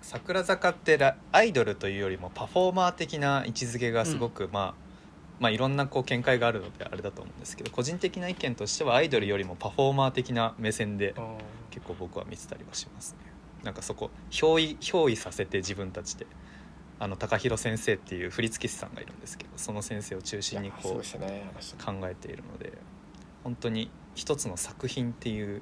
桜坂ってラアイドルというよりもパフォーマー的な位置づけがすごく、まあまあいろんなこう見解があるのであれだと思うんですけど個人的な意見としてはアイドルよりもパフォーマー的な目線で結構僕は見てたりはしますね。なんかそこ憑依憑依させて自分たちであの高弘先生っていう振付師さんがいるんですけどその先生を中心にこうね。考えているので本当に一つの作品っていう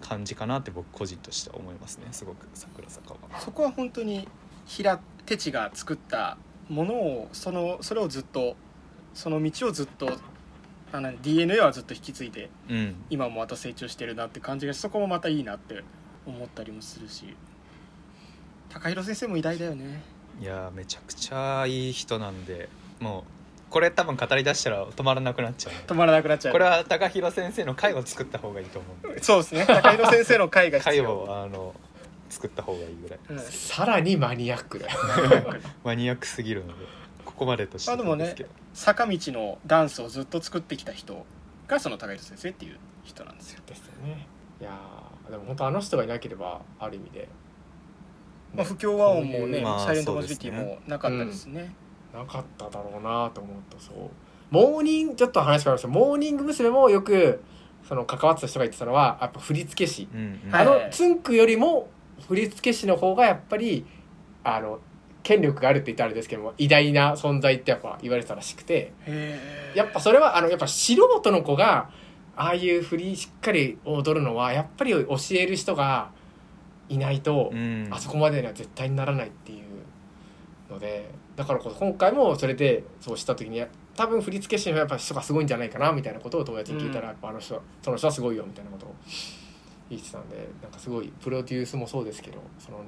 感じかなって僕個人としては思いますね。すごく桜坂は。そこは本当に平手地が作ったものをそのそれをずっとその道をずっとあの DNA はずっと引き継いでうん。今もまた成長してるなって感じがしそこもまたいいなって思ったりもするし。高弘先生も偉大だよね。いやーめちゃくちゃいい人なんでもうこれ多分語り出したら止まらなくなっちゃう。止まらなくなっちゃう。これは高弘先生の回を作った方がいいと思うんで。そうですね。高弘先生の会が必回要をあの作った方がいいぐらい。うん。さらにマニアックだよ。マニアック すぎるのでここまでとしてあでもねですけど。坂道のダンスをずっと作ってきた人がその高弘先生っていう人なんですよ、ですよね。いやーでも本当あの人がいなければある意味で。まあ、不協和音もね、まあサイレントマジョリティもなかったですね。なかっただろうなと思うとそう。モーニングちょっと話変わりました。モーニング娘。もよくその関わってた人が言ってたのはやっぱ振付師、うんうん。はい。あのつんくよりも振付師の方がやっぱりあの権力があるって言ったらあれですけども偉大な存在ってやっぱ言われてたらしくてやっぱそれはあのやっぱ素人の子がああいう振りしっかり踊るのはやっぱり教える人がいないと、うん。あそこまでには絶対にならないっていうのでだからこそ今回もそれでそうした時に多分振付師のやっぱ人がすごいんじゃないかなみたいなことを友達に聞いたら、うん。やっぱあの人その人はすごいよみたいなことを言ってたんでなんかすごいプロデュースもそうですけどその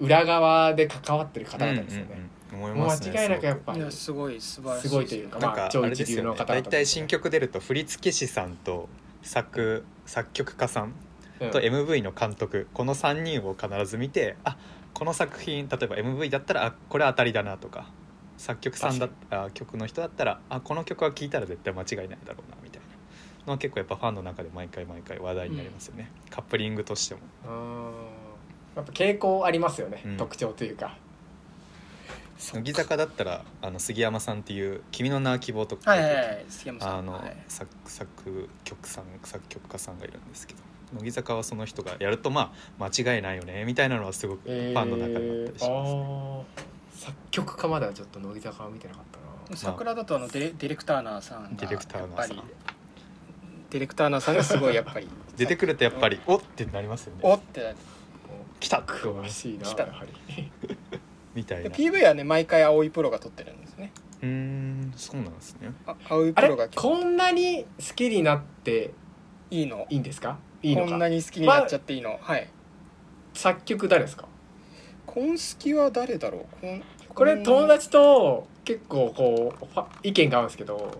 裏側で関わってる方々ですよね、うんうんうん。思いもうますね間違いなくやっすぱりすごい素晴らしい。すごいというかなんかまあ超あれですよね。一流の方々大体新曲出ると振付師さんと作作曲家さんうん。と MV の監督この3人を必ず見てあこの作品例えば MV だったらあこれ当たりだなとか作曲さんだあ曲の人だったらあこの曲は聴いたら絶対間違いないだろうなみたいな。のは結構やっぱファンの中で毎回毎回話題になりますよね、カップリングとしても。うー。んやっぱ傾向ありますよね、うん。特徴というか。乃木坂だったらあの杉山さんっていう「君の名は希望」とか。はいはいはい杉山さん。あの、はい。作作曲さん作曲家さんがいるんですけど。乃木坂はその人がやるとまあ間違いないよねみたいなのはすごくフえーァンの中であったりします、あー作曲家まではちょっと乃木坂は見てなかったな。桜だとあのデレディレクターナーさんがディレクターナーさん。やっぱり。ディレクターナーさんがすごいやっぱり。出てくるとやっぱりおってなりますよね。おってなって来た。詳しいな来た。やはり。で みたいな。PV はね毎回青いプロが撮ってるんですね。うーんそうなんですね。あ青いプロがこんなに好きになっていいの？いいんですか？いいのか？こんなに好きになっちゃっていいの、はい。作曲誰ですか？コンスキは誰だろう？こんこれん友達と結構こう意見が合うんですけど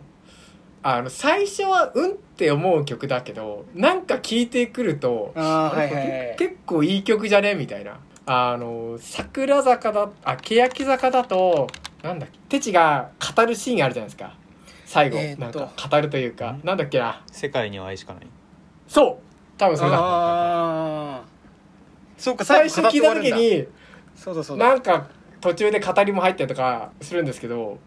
あの最初はうんって思う曲だけどなんか聴いてくるとあーはいこれはい。はい結構いい曲じゃね？みたいな。あの桜坂だあ欅坂だとなんだっけテチが語るシーンあるじゃないですか。最後、なんか語るというか。ん。なんだっけな。世界には愛しかない。そう。多分それだ。ああそうか最初聞いた時にそうだそう。だなんか途中で語りも入ったりとかするんですけど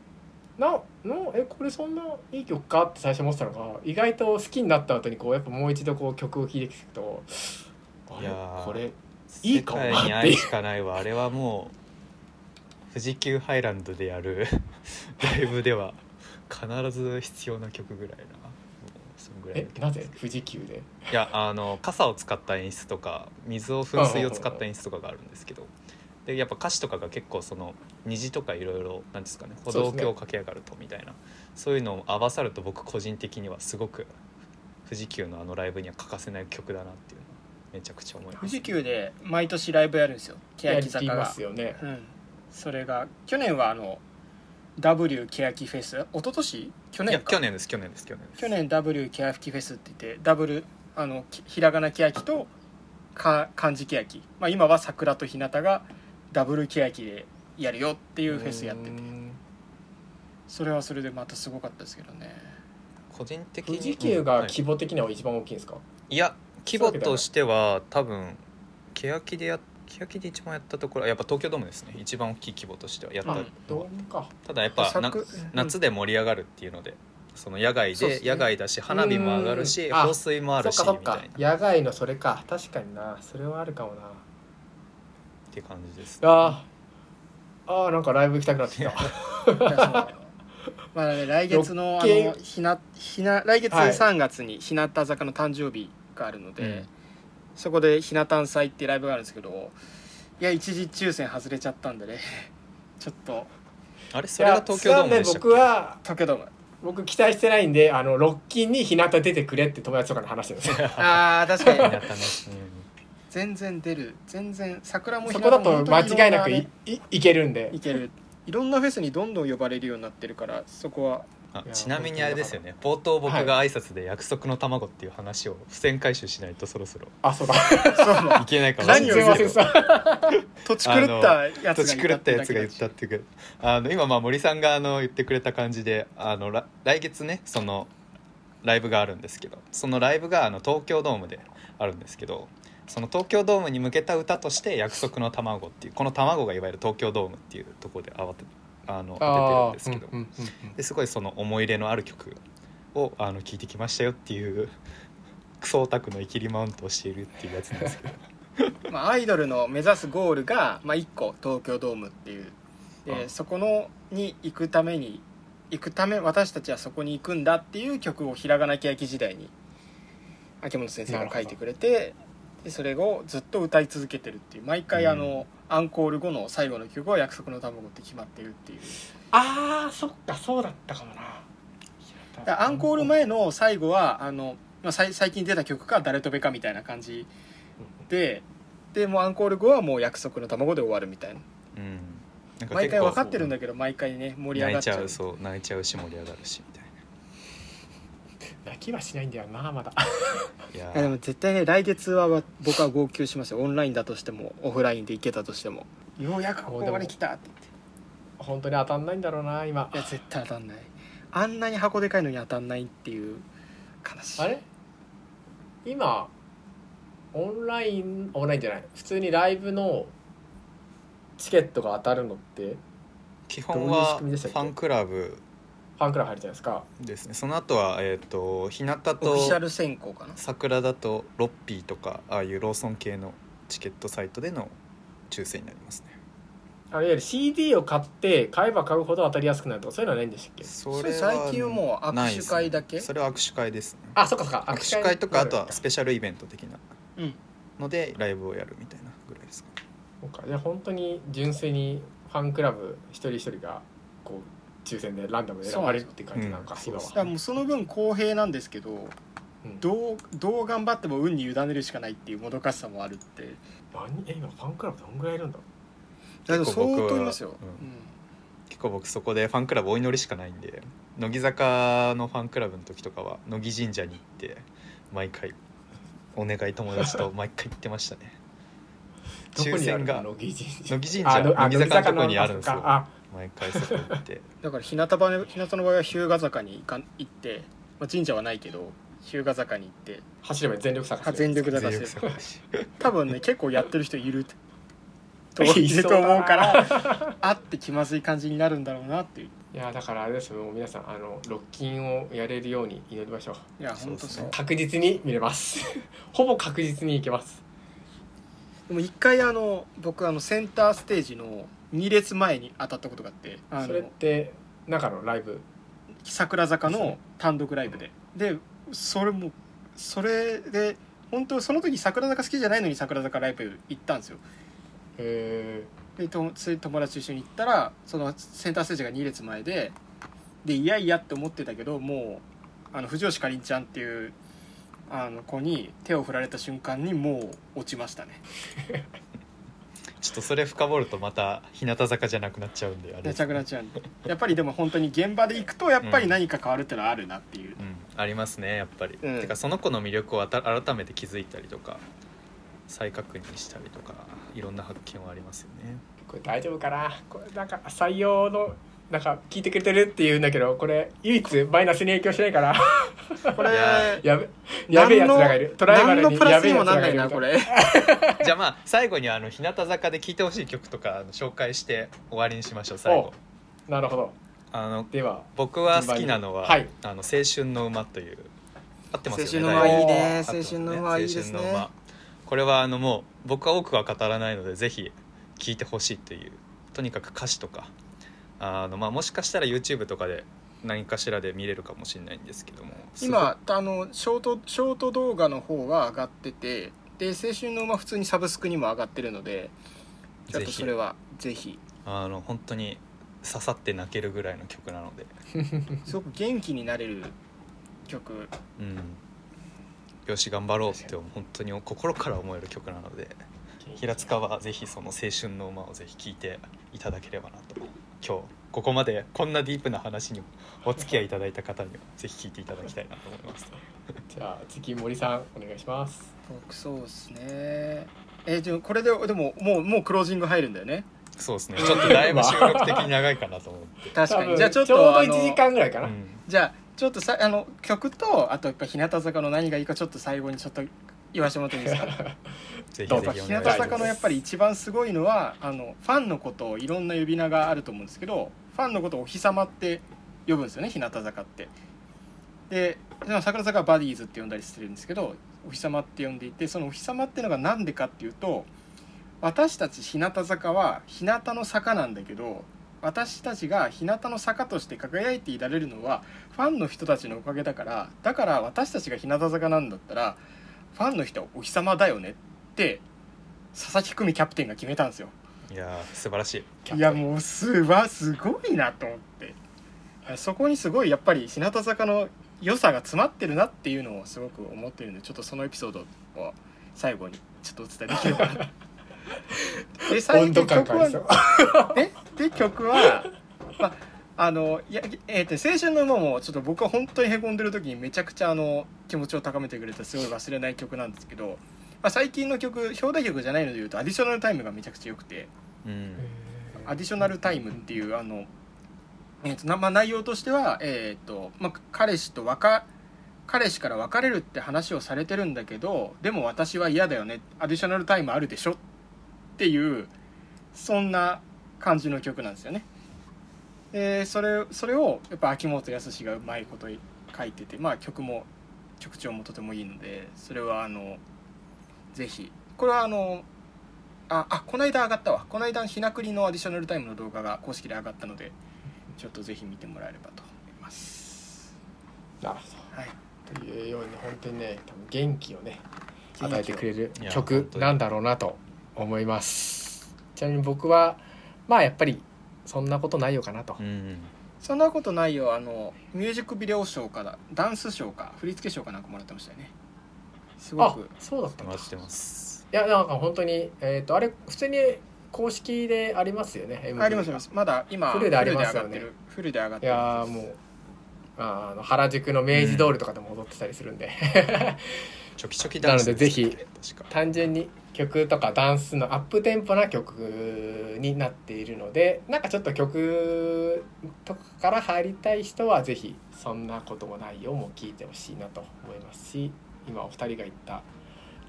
なのえこれそんないい曲かって最初思ってたのが意外と好きになった後にこうやっぱもう一度こう曲を聴いていくとあれ？いやーこれいいかもな世界に愛しかないわ。あれはもう富士急ハイランドでやる ライブでは必ず必要な曲ぐらいな。そんぐらいえなぜ？富士急で？いやあの傘を使った演出とか水を噴水を使った演出とかがあるんですけどでやっぱ歌詞とかが結構その虹とかいろいろなんですかね歩道橋を駆け上がるとみたいなそういうのを合わさると僕個人的にはすごく富士急のあのライブには欠かせない曲だなっていうのはめちゃくちゃ思います。富士急で毎年ライブやるんですよ。欅坂やりまがすよね。うん。それが去年はあの W 欅フェス？一昨年？去いや年か去年です去年です去年です。去年 W 欅フェスって言ってダブルあのきひらがな欅とか漢字欅、まあ、今は桜と日向がダブル欅でやるよっていうフェスやってて。うん。それはそれでまたすごかったですけどね。個人的に富士急が規模的には一番大きいんですか、いや規模としては多分欅でや欅で一番やったところはやっぱ東京ドームですね。一番大きい規模としてはやったただやっぱ夏で盛り上がるっていうのでその野外で野外だし花火も上がるし放水もあるしそっかそっか。みたいな。っ野外のそれか。確かにな。それはあるかもなて感じですあー。あーなんかライブ行きたくなってきた。まあね、来月のあのひなひな来月はい。3月に日向坂の誕生日があるので、うん。そこでひな誕祭っていうライブがあるんですけどいや一時抽選外れちゃったんでね。ちょっと。あれ？それが東京ドームでしたっけ？ね僕は東京ドーム。僕期待してないんであのロッキンに日向出てくれって友達とかに話してるんですよ。あー確かに全然出る。全然桜もそこだと間違いなく本いいいけるんで。いける。いろんなフェスにどんどん呼ばれるようになってるからそこは。ちなみにあれですよね。冒頭僕が挨拶で約束の卵っていう話を付箋回収しないとそろそろ。あそうだ。いけないかも。し何をれないですけど土地狂ったやつが土地狂ったやつが言ったっていうかあの今まあ森さんがあの言ってくれた感じであのら来月ねそのライブがあるんですけどそのライブがあの東京ドームであるんですけどその東京ドームに向けた歌として「約束の卵」っていうこの卵がいわゆる東京ドームっていうところで慌てあの当ててるんですけど、うんうんうんうん。ですごいその思い入れのある曲をあの聴いてきましたよっていうクソオタクのイキリマウントをしているっていうやつなんですけど。まあ、アイドルの目指すゴールが、まあ、1個東京ドームっていう。で、うんそこのに行くために行くため私たちはそこに行くんだっていう曲をひらがな欅時代に秋元先生が書いてくれてでそれをずっと歌い続けてるっていう毎回あの、アンコール後の最後の曲は「約束の卵」って決まってるっていう。あーそっかそうだったかもな。アンコール前の最後はあの、まあ、さい最近出た曲か誰とべかみたいな感じででもうアンコール後はもう約束の卵で終わるみたいな。うん。な毎回分かってるんだけど毎回ね盛り上がっちゃう。泣いちゃうそう泣いちゃうし盛り上がるしみたい泣きはしないんだよなまだ。ないやいやでも絶対ね来月は僕は号泣しますよオンラインだとしても。オフラインで行けたとしても。ようやくここまで来たって言って。本当に当たんないんだろうな今。いや絶対当たんない。あんなに箱でかいのに当たんないっていう悲しい。あれ？今オンラインオンラインじゃない。普通にライブのチケットが当たるのって基本はファンクラブファンクラブ入るじゃないですか。ですね。その後はえっ、と日向オフィシャとル選考かな？桜だとロッピーとかああいうローソン系のチケットサイトでの抽選になりますね。あのいわゆる CD を買って買えば買うほど当たりやすくなるとかそういうのはないんでしたっけ？そそれ最近はもう握手会だけ？それは握手会ですね。あそっかそっか。握手会とかあとはスペペシャルイベント的なうん。のでライブをやるみたいなぐらいですかそうか。じゃあ本当に純粋にファンクラブ一人一人がこう抽選でランダムで選ばれるって感じなのかだからもうその分公平なんですけどうん。どうどう頑張っても運に委ねるしかないっていうもどかしさもあるって。何？え今ファンクラブどんぐらいいるんだろだけど相結構僕は当いますよ、うん。うん。結構僕そこでファンクラブお祈りしかないんで乃木坂のファンクラブの時とかは乃木神社に行って毎回お願い友達と 毎回行ってましたね。抽選が乃木神社。乃木神社あのあ乃木坂のとこにあるんですよ毎回そこ行って。だから日向場の日向の場合は日向坂に行かん行って、まあ、神社はないけど日向坂に行って。あ走れば全力探しあ全力探し多分ね結構やってる人いるとい いると思うから あって気まずい感じになるんだろうなっていう。いやだからあれですよもう皆さんあのロッキンをやれるように祈りましょう。いやそうですね。本当そう。確実に見れます。ほぼ確実にいけます。でも一回あの僕あのセンターステージの2列前に当たったことがあってあそれっのて中のライブ？桜坂の単独ライブで。でそれもそれで本当その時桜坂好きじゃないのに桜坂ライブ行ったんですよ。へでとつい友達と一緒に行ったらそのセンターステージが2列前ででいやいやって思ってたけどもうあの藤吉かりんちゃんっていうあの子に手を振られた瞬間にもう落ちましたね ちょっとそれ深掘るとまた日向坂じゃなくなっちゃうんであれめちゃくなっちゃうんでやっぱりでも本当に現場で行くとやっぱり何か変わるってのはあるなっていう、うん、ありますねやっぱり、うん。てかその子の魅力をあた改めて気づいたりとか再確認したりとかいろんな発見はありますよね。これ大丈夫かな？これなんか採用のなんか聞いてくれてるって言うんだけどこれ唯一マイナスに影響しないから。これいや。やべやべえやつらがいる。トライバルににやべえやつらがいるこれ。じゃあまあ最後にあの日向坂で聴いてほしい曲とかあの紹介して終わりにしましょう最後。なるほど。あのでは僕は好きなのは「はい。あの青春の馬」という合ってますよね青春の馬いいね青春の馬いいですね。これはあのもう僕は多くは語らないのでぜひ聴いてほしいというとにかく歌詞とかあの、まあ、もしかしたら YouTube とかで何かしらで見れるかもしれないんですけども。今あのショートショート動画の方は上がっててで青春の馬普通にサブスクにも上がってるのでちょっとそれはぜひ。あの本当に刺さって泣けるぐらいの曲なので。すごく元気になれる曲。うん。よし頑張ろうって本当に心から思える曲なので平塚はぜひその青春の馬をぜひ聴いていただければなと今日ここまでこんなディープな話にもお付き合いいただいた方にはぜひ聴いていただきたいなと思います。じゃあ次森さんお願いします。僕そうですね。えでもこれででももうもうクロージング入るんだよね。そうですね。ちょっとだいぶ収録的に長いかなと思って、確かに。じゃあちょっちょうどとあの1時間ぐらいかな、うん。じゃあちょっとさあの曲とあとやっぱ日向坂の何がいいかちょっと最後にちょっと言わせてもらっていいですか？ぜひどうぞぜひお日向坂のやっぱり一番すごいのはあのファンのことをいろんな呼び名があると思うんですけどファンのことをお日様って呼ぶんですよね日向坂って。で桜坂はバディーズって呼んだりしてるんですけどお日様って呼んでいてそのお日様っていうのが何でかっていうと私たち日向坂は日向の坂なんだけど私たちが日向の坂として輝いていられるのはファンの人たちのおかげだからだから私たちが日向坂なんだったらファンの人はお日様だよねって佐々木久美キャプテンが決めたんですよ。いやー素晴らしい。いやもうすわすごいなと思って。そこにすごいやっぱり日向坂の良さが詰まってるなっていうのをすごく思ってるんでちょっとそのエピソードを最後にちょっとお伝えできればな。で最温度近曲は感がありそう。でで曲は、まあ、あのいや、えーと青春の馬もちょっと僕は本当にへこんでる時にめちゃくちゃあの気持ちを高めてくれたすごい忘れない曲なんですけど、まあ、最近の曲表題曲じゃないので言うとアディショナルタイムがめちゃくちゃ良くて。うん。アディショナルタイムっていうあの、えーとなまあ、内容としては、えーとまあ、彼氏と別彼氏から別れるって話をされてるんだけどでも私は嫌だよね。アディショナルタイムあるでしょっていうそんな感じの曲なんですよね。でそれそれをやっぱ秋元康がうまいこと書いてて、まあ、曲も曲調もとてもいいのでそれはあのぜひ。これはあのああこの間上がったわ。この間ひなくりのアディショナルタイムの動画が公式で上がったのでちょっとぜひ見てもらえればと思います。なるほはい。どというように本当にね多分元気をね与えてくれる曲なんだろうなと思います。ちなみに僕はまあやっぱりそんなことないよかなと、うんそんなことないよ。あのミュージックビデオ賞かダンス賞か振付賞かなんかもらってましたよねすごあくそうだったんだ。回してます。いやなんか本当にえっ、とあれ普通に公式でありますよね MV がありますあります。まだ今フルでありますよね。フルで上がってる。フルで上がっいてる。やーもうあの原宿の明治通りとかでも踊ってたりするんで、チョキチョキダンスなのでぜひす確か。単純に曲とかダンスのアップテンポな曲になっているのでなんかちょっと曲とかから入りたい人はぜひそんなこともないよも聴いてほしいなと思いますし今お二人が言った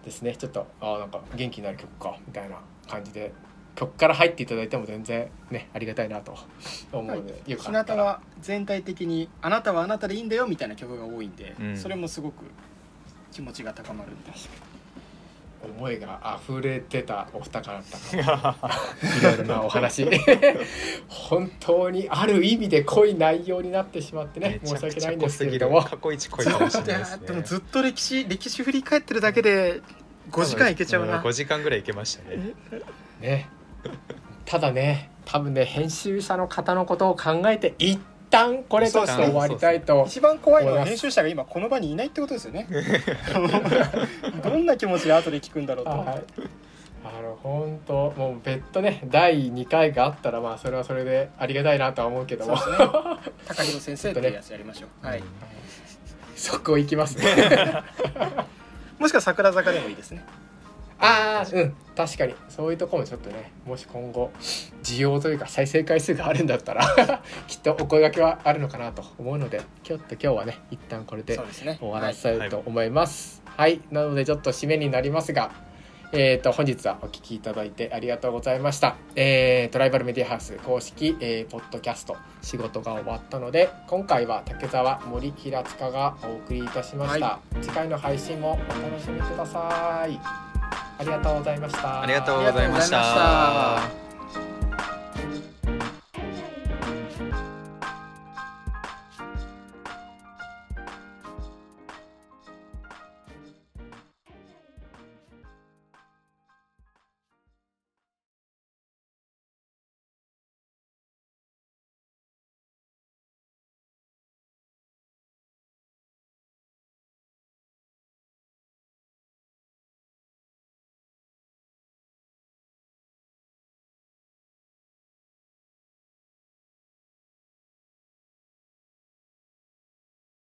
ですね。ちょっとあーなんか元気になる曲かみたいな感じで曲から入っていただいても全然ねありがたいなと思うので、よか日ったら。向は全体的に「あなたはあなたでいいんだよ」みたいな曲が多いんで、うん。それもすごく気持ちが高まるんで思いが溢れてたお二方だったからいろいろなお話。本当にある意味で濃い内容になってしまってね申し訳ないんですけれども。過去一濃いかもしれないですね。でもずっと歴史歴史振り返ってるだけで5時間いけちゃうな。5時間ぐらいいけましたねねただね多分ね編集者の方のことを考えて一旦これとして終わりたいと一番怖いのは編集者が今この場にいないってことですよね。どんな気持ちで後で聞くんだろうと。思ってはい。あの本当もう別途ね第2回があったらまあそれはそれでありがたいなとは思うけども。ね。高弘先生っていうやつやりましょう、はい、そこ行きますね。もしくは桜坂でもいいですねああうん。確かに。そういうとこもちょっとねもし今後需要というか再生回数があるんだったら きっとお声掛けはあるのかなと思うのでちょっと今日はね一旦これでそうですね。お話ししたいと思います。はい、なのでちょっと締めになりますがえー、と本日はお聞きいただいてありがとうございました、えー、トライバルメディアハウス公式、えーポッドキャスト仕事が終わったので今回は竹澤森平塚がお送りいたしました、は次回の配信もお楽しみくださいありがとうございました。ありがとうございました。